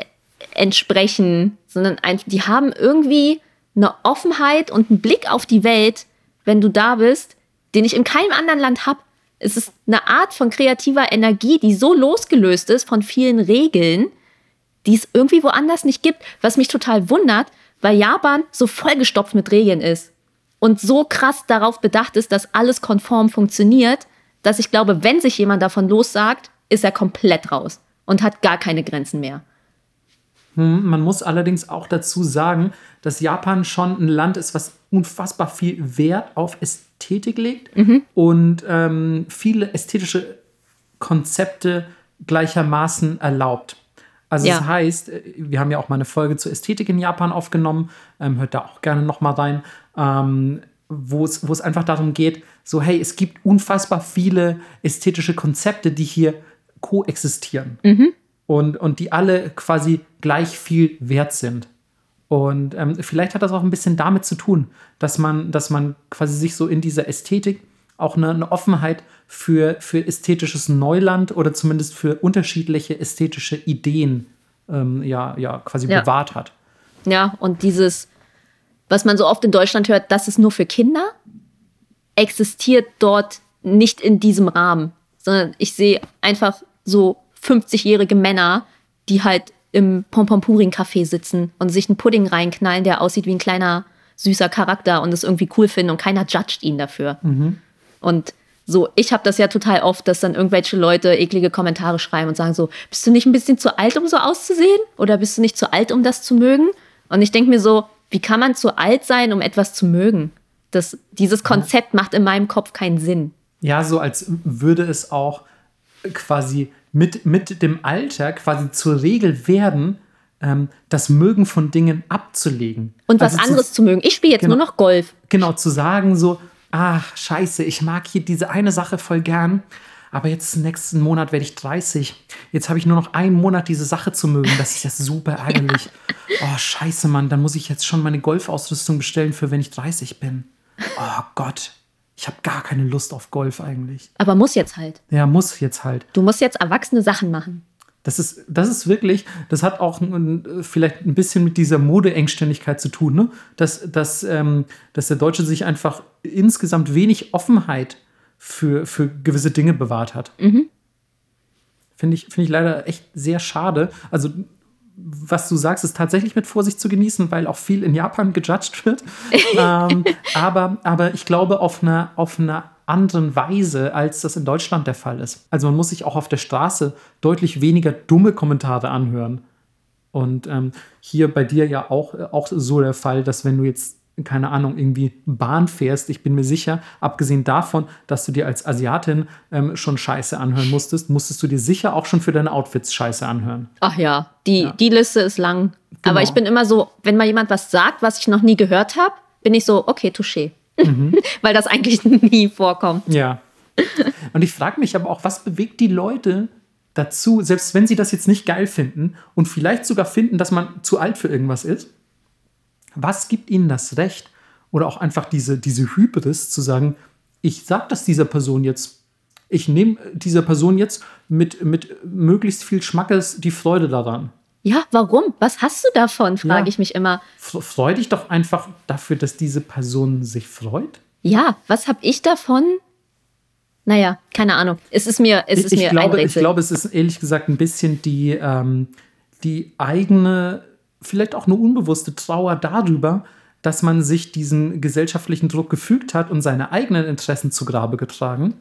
entsprechen, sondern ein, die haben irgendwie eine Offenheit und einen Blick auf die Welt, wenn du da bist, den ich in keinem anderen Land habe. Es ist eine Art von kreativer Energie, die so losgelöst ist von vielen Regeln, die es irgendwie woanders nicht gibt, was mich total wundert, weil Japan so vollgestopft mit Regeln ist und so krass darauf bedacht ist, dass alles konform funktioniert, dass ich glaube, wenn sich jemand davon lossagt, ist er komplett raus und hat gar keine Grenzen mehr. Hm, man muss allerdings auch dazu sagen, dass Japan schon ein Land ist, was unfassbar viel Wert auf Ästhetik legt Mhm. und ähm, viele ästhetische Konzepte gleichermaßen erlaubt. Also Ja. das heißt, äh, wir haben ja auch mal eine Folge zur Ästhetik in Japan aufgenommen, ähm, hört da auch gerne noch mal rein, ähm, wo es einfach darum geht, so hey, es gibt unfassbar viele ästhetische Konzepte, die hier koexistieren und, und die alle quasi gleich viel wert sind. Und ähm, vielleicht hat das auch ein bisschen damit zu tun, dass man, dass man quasi sich so in dieser Ästhetik auch eine, eine Offenheit für, für ästhetisches Neuland oder zumindest für unterschiedliche ästhetische Ideen ähm, ja, ja, quasi Ja. bewahrt hat. Ja, und dieses, was man so oft in Deutschland hört, das ist nur für Kinder, existiert dort nicht in diesem Rahmen, sondern ich sehe einfach so 50-jährige Männer, die halt im Pompompurin-Café sitzen und sich einen Pudding reinknallen, der aussieht wie ein kleiner, süßer Charakter und es irgendwie cool finden und keiner judgt ihn dafür. Und so, ich habe das ja total oft, dass dann irgendwelche Leute eklige Kommentare schreiben und sagen so, bist du nicht ein bisschen zu alt, um so auszusehen? Oder bist du nicht zu alt, um das zu mögen? Und ich denke mir so, wie kann man zu alt sein, um etwas zu mögen? Das, dieses Konzept macht in meinem Kopf keinen Sinn. Ja, so als würde es auch quasi mit, mit dem Alter quasi zur Regel werden, ähm, das Mögen von Dingen abzulegen. Und was Also zu- anderes zu mögen. Ich spiele jetzt Genau. nur noch Golf. genau zu sagen, so, ach, scheiße, ich mag hier diese eine Sache voll gern, aber jetzt nächsten Monat werde ich 30. Jetzt habe ich nur noch einen Monat, diese Sache zu mögen. Das ist ja super ärgerlich. Oh, scheiße, Mann, dann muss ich jetzt schon meine Golfausrüstung bestellen, für wenn ich 30 bin. Oh Gott, ich habe gar keine Lust auf Golf eigentlich. Aber muss jetzt halt. Ja, muss jetzt halt. Du musst jetzt erwachsene Sachen machen. Das ist, das ist wirklich, das hat auch ein, vielleicht ein bisschen mit dieser Modeengständigkeit zu tun, ne? dass, dass, ähm, dass der Deutsche sich einfach insgesamt wenig Offenheit für, für gewisse Dinge bewahrt hat. Finde ich, finde ich leider echt sehr schade. Also, was du sagst, ist tatsächlich mit Vorsicht zu genießen, weil auch viel in Japan gejudged wird. ähm, aber, aber ich glaube, auf einer, auf einer anderen Weise, als das in Deutschland der Fall ist. Also man muss sich auch auf der Straße deutlich weniger dumme Kommentare anhören. Und ähm, hier bei dir ja auch, auch so der Fall, dass wenn du jetzt, keine Ahnung, irgendwie Bahn fährst, ich bin mir sicher, abgesehen davon, dass du dir als Asiatin ähm, schon Scheiße anhören musstest, musstest du dir sicher auch schon für deine Outfits Scheiße anhören. Ach ja, die, Ja. die Liste ist lang. Genau. Aber ich bin immer so, wenn mal jemand was sagt, was ich noch nie gehört habe, bin ich so, okay, touché. Mhm. Weil das eigentlich nie vorkommt. Ja. Und ich frage mich aber auch, was bewegt die Leute dazu, selbst wenn sie das jetzt nicht geil finden und vielleicht sogar finden, dass man zu alt für irgendwas ist, was gibt ihnen das Recht oder auch einfach diese, diese Hybris zu sagen, ich sag das dieser Person jetzt, ich nehme dieser Person jetzt mit, mit möglichst viel Schmackes die Freude daran. Ja, warum? Was hast du davon, frage Ja. ich mich immer. Freu dich doch einfach dafür, dass diese Person sich freut. Ja, was habe ich davon? Naja, keine Ahnung. Es ist mir, es ist ich, mir ich, ein glaube, ich Rätsel. glaube, es ist ehrlich gesagt ein bisschen die, ähm, die eigene, vielleicht auch eine unbewusste Trauer darüber, dass man sich diesem gesellschaftlichen Druck gefügt hat und seine eigenen Interessen zu Grabe getragen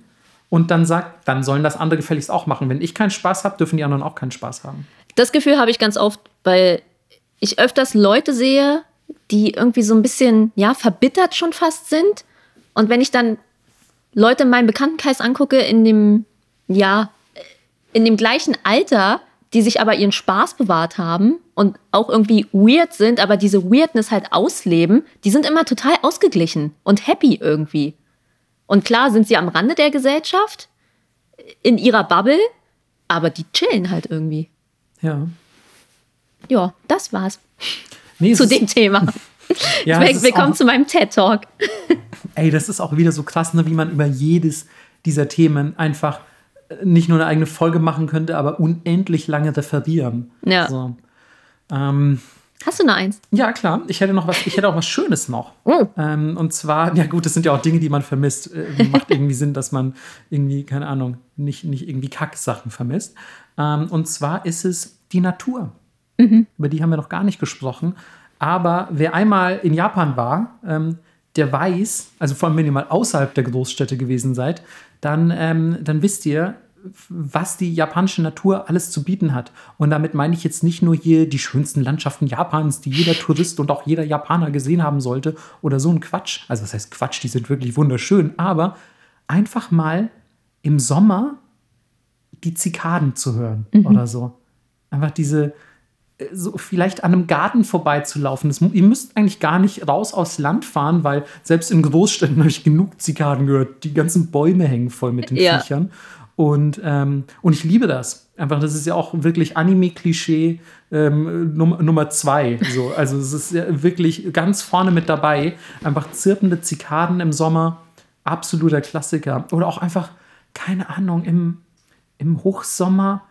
und dann sagt, dann sollen das andere gefälligst auch machen. Wenn ich keinen Spaß habe, dürfen die anderen auch keinen Spaß haben. Das Gefühl habe ich ganz oft, weil ich öfters Leute sehe, die irgendwie so ein bisschen, ja, verbittert schon fast sind. Und wenn ich dann Leute in meinem Bekanntenkreis angucke, in dem, ja, in dem gleichen Alter, die sich aber ihren Spaß bewahrt haben und auch irgendwie weird sind, aber diese Weirdness halt ausleben, die sind immer total ausgeglichen und happy irgendwie. Und klar sind sie am Rande der Gesellschaft, in ihrer Bubble, aber die chillen halt irgendwie. Ja. Ja, das war's Nee, zu dem Thema. ja, Willkommen auch- zu meinem TED-Talk. Ey, das ist auch wieder so krass, ne, wie man über jedes dieser Themen einfach äh, nicht nur eine eigene Folge machen könnte, aber unendlich lange referieren. Ja. So. Ähm, Hast du noch eins? ja, klar. Ich hätte noch was, ich hätte auch was Schönes noch. Oh. Ähm, und zwar, ja gut, das sind ja auch Dinge, die man vermisst. Äh, macht irgendwie Sinn, dass man irgendwie, keine Ahnung, nicht, nicht irgendwie Kacksachen vermisst. Ähm, und zwar ist es die Natur. Über die haben wir noch gar nicht gesprochen. Aber wer einmal in Japan war, ähm, der weiß, also vor allem wenn ihr mal außerhalb der Großstädte gewesen seid, dann, ähm, dann wisst ihr, was die japanische Natur alles zu bieten hat. Und damit meine ich jetzt nicht nur hier die schönsten Landschaften Japans, die jeder Tourist und auch jeder Japaner gesehen haben sollte oder so ein Quatsch. Also das heißt Quatsch, die sind wirklich wunderschön, aber einfach mal im Sommer die Zikaden zu hören mhm. oder so. Einfach diese, äh, so vielleicht an einem Garten vorbeizulaufen. Das, ihr müsst eigentlich gar nicht raus aufs Land fahren, weil selbst in Großstädten habe ich genug Zikaden gehört. Die ganzen Bäume hängen voll mit den ja. Viechern. Und, ähm, und ich liebe das. Einfach, das ist ja auch wirklich Anime-Klischee ähm, Num Nummer zwei. So. Also es ist ja wirklich ganz vorne mit dabei. Einfach zirpende Zikaden im Sommer, absoluter Klassiker. Oder auch einfach, keine Ahnung, im, im Hochsommer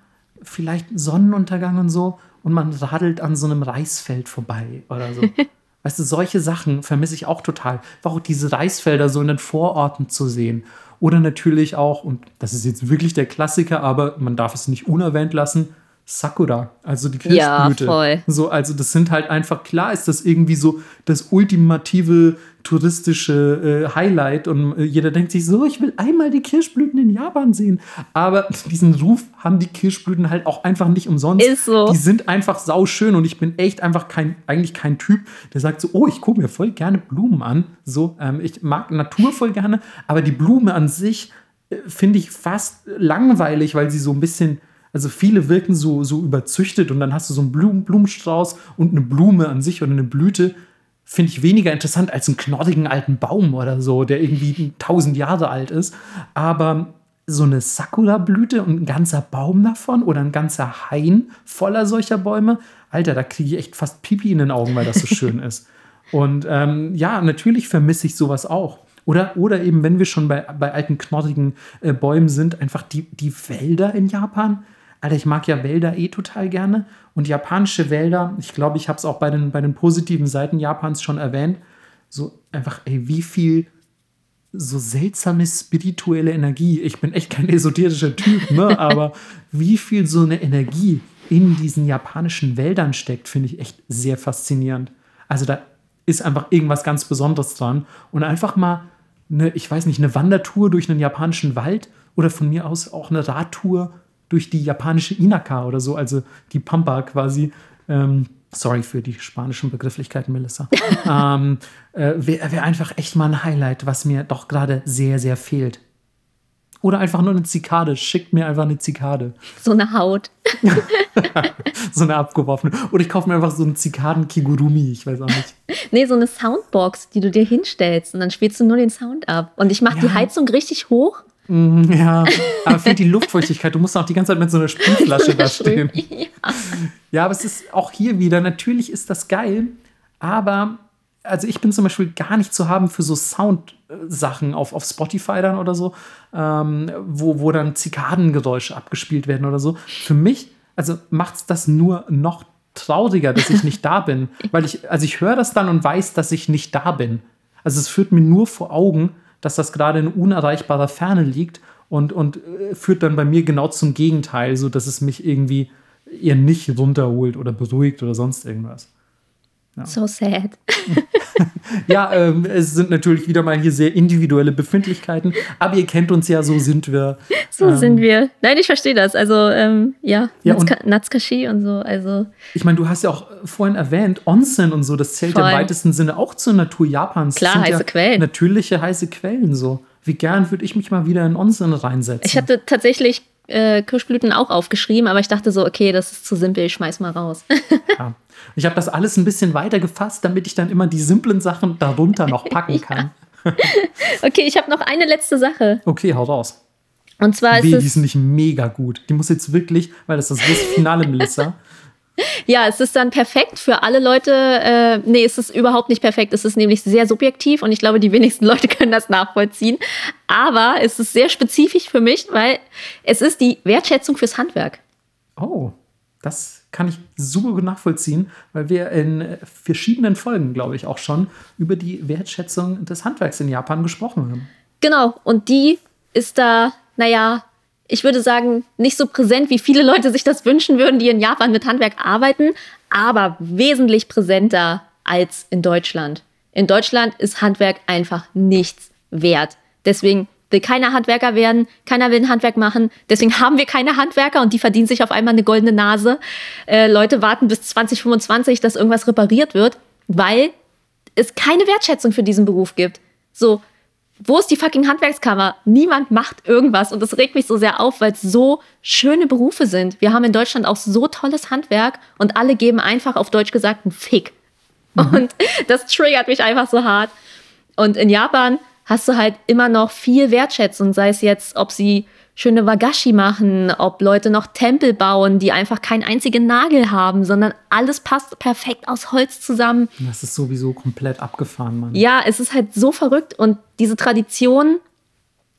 vielleicht Sonnenuntergang und so und man radelt an so einem Reisfeld vorbei oder so. weißt du, solche Sachen vermisse ich auch total. Auch diese Reisfelder so in den Vororten zu sehen oder natürlich auch, und das ist jetzt wirklich der Klassiker, aber man darf es nicht unerwähnt lassen, Sakura, also die Kirschblüte. Ja, voll. So, also das sind halt einfach, klar ist das irgendwie so das ultimative touristische äh, Highlight und äh, jeder denkt sich so, ich will einmal die Kirschblüten in Japan sehen. Aber diesen Ruf haben die Kirschblüten halt auch einfach nicht umsonst. Ist so. Die sind einfach sauschön und ich bin echt einfach kein, eigentlich kein Typ, der sagt so, oh, ich gucke mir voll gerne Blumen an. So, ähm, ich mag Natur voll gerne, aber die Blume an sich äh, finde ich fast langweilig, weil sie so ein bisschen also viele wirken so, so überzüchtet und dann hast du so einen Blumen, Blumenstrauß und eine Blume an sich oder eine Blüte. Finde ich weniger interessant als einen knorrigen alten Baum oder so, der irgendwie tausend Jahre alt ist. Aber so eine Sakura-Blüte und ein ganzer Baum davon oder ein ganzer Hain voller solcher Bäume, Alter, da kriege ich echt fast Pipi in den Augen, weil das so schön ist. Und ähm, ja, natürlich vermisse ich sowas auch. Oder, oder eben, wenn wir schon bei, bei alten, knorrigen äh, Bäumen sind, einfach die, die Wälder in Japan. Alter, ich mag ja Wälder eh total gerne. Und japanische Wälder, ich glaube, ich habe es auch bei den, bei den positiven Seiten Japans schon erwähnt, so einfach, ey, wie viel so seltsame spirituelle Energie. Ich bin echt kein esoterischer Typ, ne? aber wie viel so eine Energie in diesen japanischen Wäldern steckt, finde ich echt sehr faszinierend. Also da ist einfach irgendwas ganz Besonderes dran. Und einfach mal eine, ich weiß nicht, eine Wandertour durch einen japanischen Wald oder von mir aus auch eine Radtour durch die japanische Inaka oder so, also die Pampa quasi. Ähm, sorry für die spanischen Begrifflichkeiten, Melissa. ähm, äh, Wäre wär einfach echt mal ein Highlight, was mir doch gerade sehr, sehr fehlt. Oder einfach nur eine Zikade. Schickt mir einfach eine Zikade. So eine Haut. so eine abgeworfene. Oder ich kaufe mir einfach so einen Zikaden-Kigurumi. Ich weiß auch nicht. Nee, so eine Soundbox, die du dir hinstellst. Und dann spielst du nur den Sound ab. Und ich mache ja. die Heizung richtig hoch ja, aber fehlt die Luftfeuchtigkeit. Du musst auch die ganze Zeit mit so einer Sprühflasche da stehen. Ja. ja, aber es ist auch hier wieder, natürlich ist das geil, aber also ich bin zum Beispiel gar nicht zu haben für so Sound-Sachen auf, auf Spotify dann oder so, ähm, wo, wo dann Zikadengeräusche abgespielt werden oder so. Für mich, also macht es das nur noch trauriger, dass ich nicht da bin. Weil ich, also ich höre das dann und weiß, dass ich nicht da bin. Also es führt mir nur vor Augen, dass das gerade in unerreichbarer Ferne liegt und, und äh, führt dann bei mir genau zum Gegenteil, so dass es mich irgendwie eher nicht runterholt oder beruhigt oder sonst irgendwas. Ja. So sad. ja, ähm, es sind natürlich wieder mal hier sehr individuelle Befindlichkeiten, aber ihr kennt uns ja, so sind wir. So ähm, sind wir. Nein, ich verstehe das. Also, ähm, ja, ja Natsukashi und, und so. Also. Ich meine, du hast ja auch vorhin erwähnt, Onsen und so, das zählt voll. im weitesten Sinne auch zur Natur Japans. Klar, heiße ja Quellen. Natürliche heiße Quellen so. Wie gern würde ich mich mal wieder in Onsen reinsetzen? Ich hatte tatsächlich äh, Kirschblüten auch aufgeschrieben, aber ich dachte so, okay, das ist zu simpel, ich schmeiß mal raus. ja. Ich habe das alles ein bisschen weiter gefasst, damit ich dann immer die simplen Sachen darunter noch packen kann. okay, ich habe noch eine letzte Sache. Okay, hau raus. Und zwar ist Weh, die ist nicht mega gut. Die muss jetzt wirklich, weil das ist das Finale, Melissa. Ja, es ist dann perfekt für alle Leute. Äh, nee, es ist überhaupt nicht perfekt. Es ist nämlich sehr subjektiv und ich glaube, die wenigsten Leute können das nachvollziehen. Aber es ist sehr spezifisch für mich, weil es ist die Wertschätzung fürs Handwerk. Oh, das kann ich super gut nachvollziehen, weil wir in verschiedenen Folgen, glaube ich, auch schon über die Wertschätzung des Handwerks in Japan gesprochen haben. Genau, und die ist da, naja, ich würde sagen, nicht so präsent, wie viele Leute sich das wünschen würden, die in Japan mit Handwerk arbeiten, aber wesentlich präsenter als in Deutschland. In Deutschland ist Handwerk einfach nichts wert. Deswegen will keiner Handwerker werden, keiner will ein Handwerk machen. Deswegen haben wir keine Handwerker und die verdienen sich auf einmal eine goldene Nase. Äh, Leute warten bis 2025, dass irgendwas repariert wird, weil es keine Wertschätzung für diesen Beruf gibt. So, wo ist die fucking Handwerkskammer? Niemand macht irgendwas und das regt mich so sehr auf, weil es so schöne Berufe sind. Wir haben in Deutschland auch so tolles Handwerk und alle geben einfach auf Deutsch gesagt einen Fick. Mhm. Und das triggert mich einfach so hart. Und in Japan hast du halt immer noch viel Wertschätzung, sei es jetzt, ob sie schöne Wagashi machen, ob Leute noch Tempel bauen, die einfach keinen einzigen Nagel haben, sondern alles passt perfekt aus Holz zusammen. Das ist sowieso komplett abgefahren, Mann. Ja, es ist halt so verrückt und diese Traditionen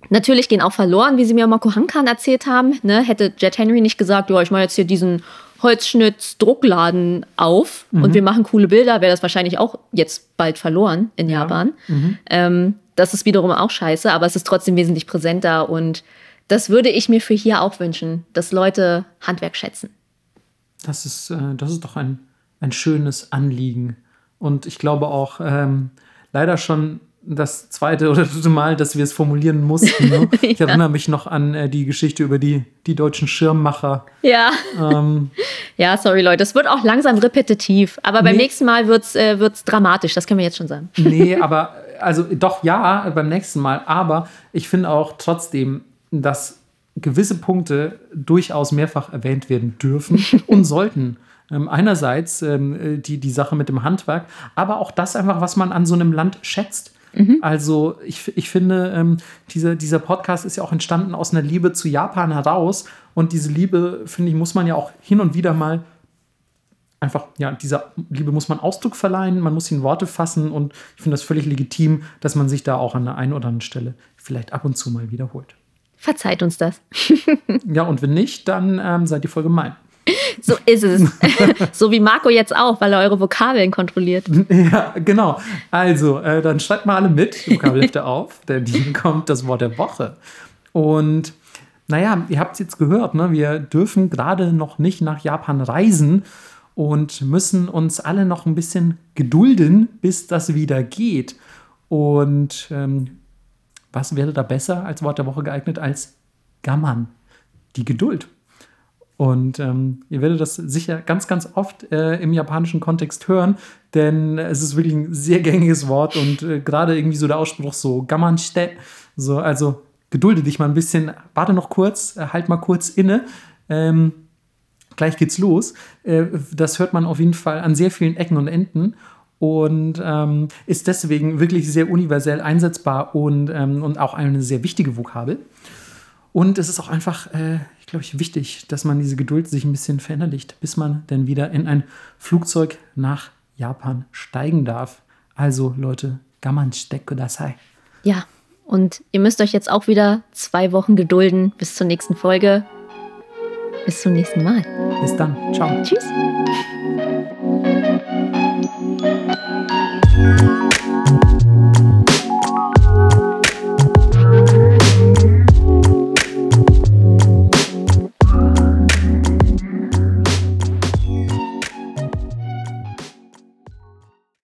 natürlich gehen auch verloren, wie sie mir Moko Hankan erzählt haben. Ne? Hätte Jet Henry nicht gesagt, ja, ich mache jetzt hier diesen Holzschnitz-Druckladen auf mhm. und wir machen coole Bilder, wäre das wahrscheinlich auch jetzt bald verloren in ja. Japan. Mhm. Ähm, das ist wiederum auch scheiße, aber es ist trotzdem wesentlich präsenter und das würde ich mir für hier auch wünschen, dass Leute Handwerk schätzen. Das ist, äh, das ist doch ein, ein schönes Anliegen. Und ich glaube auch ähm, leider schon das zweite oder dritte Mal, dass wir es formulieren mussten. Ne? ja. Ich erinnere mich noch an äh, die Geschichte über die, die deutschen Schirmmacher. Ja. Ähm, ja, sorry Leute, es wird auch langsam repetitiv. Aber beim nee. nächsten Mal wird es äh, dramatisch, das können wir jetzt schon sagen. Nee, aber also doch ja, beim nächsten Mal. Aber ich finde auch trotzdem, dass gewisse Punkte durchaus mehrfach erwähnt werden dürfen und sollten. Ähm, einerseits ähm, die, die Sache mit dem Handwerk, aber auch das einfach, was man an so einem Land schätzt. Mhm. Also ich, ich finde, ähm, diese, dieser Podcast ist ja auch entstanden aus einer Liebe zu Japan heraus. Und diese Liebe, finde ich, muss man ja auch hin und wieder mal einfach, ja, dieser Liebe muss man Ausdruck verleihen, man muss ihn Worte fassen und ich finde das völlig legitim, dass man sich da auch an der einen oder anderen Stelle vielleicht ab und zu mal wiederholt. Verzeiht uns das. ja, und wenn nicht, dann ähm, seid ihr voll gemein. So ist es. so wie Marco jetzt auch, weil er eure Vokabeln kontrolliert. Ja, genau. Also, äh, dann schreibt mal alle mit, Vokabelhefte auf, denn hier kommt das Wort der Woche. Und naja, ihr habt es jetzt gehört, ne? wir dürfen gerade noch nicht nach Japan reisen und müssen uns alle noch ein bisschen gedulden, bis das wieder geht. Und ähm, was wäre da besser als Wort der Woche geeignet als Gammern, die Geduld. Und ähm, ihr werdet das sicher ganz, ganz oft äh, im japanischen Kontext hören, denn es ist wirklich ein sehr gängiges Wort und äh, gerade irgendwie so der Ausspruch so Gammanste, so also gedulde dich mal ein bisschen, warte noch kurz, äh, halt mal kurz inne. Ähm, gleich geht's los. Äh, das hört man auf jeden Fall an sehr vielen Ecken und Enden und ähm, ist deswegen wirklich sehr universell einsetzbar und, ähm, und auch eine sehr wichtige Vokabel. Und es ist auch einfach, äh, ich glaube, wichtig, dass man diese Geduld sich ein bisschen verinnerlicht, bis man dann wieder in ein Flugzeug nach Japan steigen darf. Also Leute, gaman stecke kudasai. Ja, und ihr müsst euch jetzt auch wieder zwei Wochen gedulden bis zur nächsten Folge. Bis zum nächsten Mal. Bis dann. Ciao. Tschüss.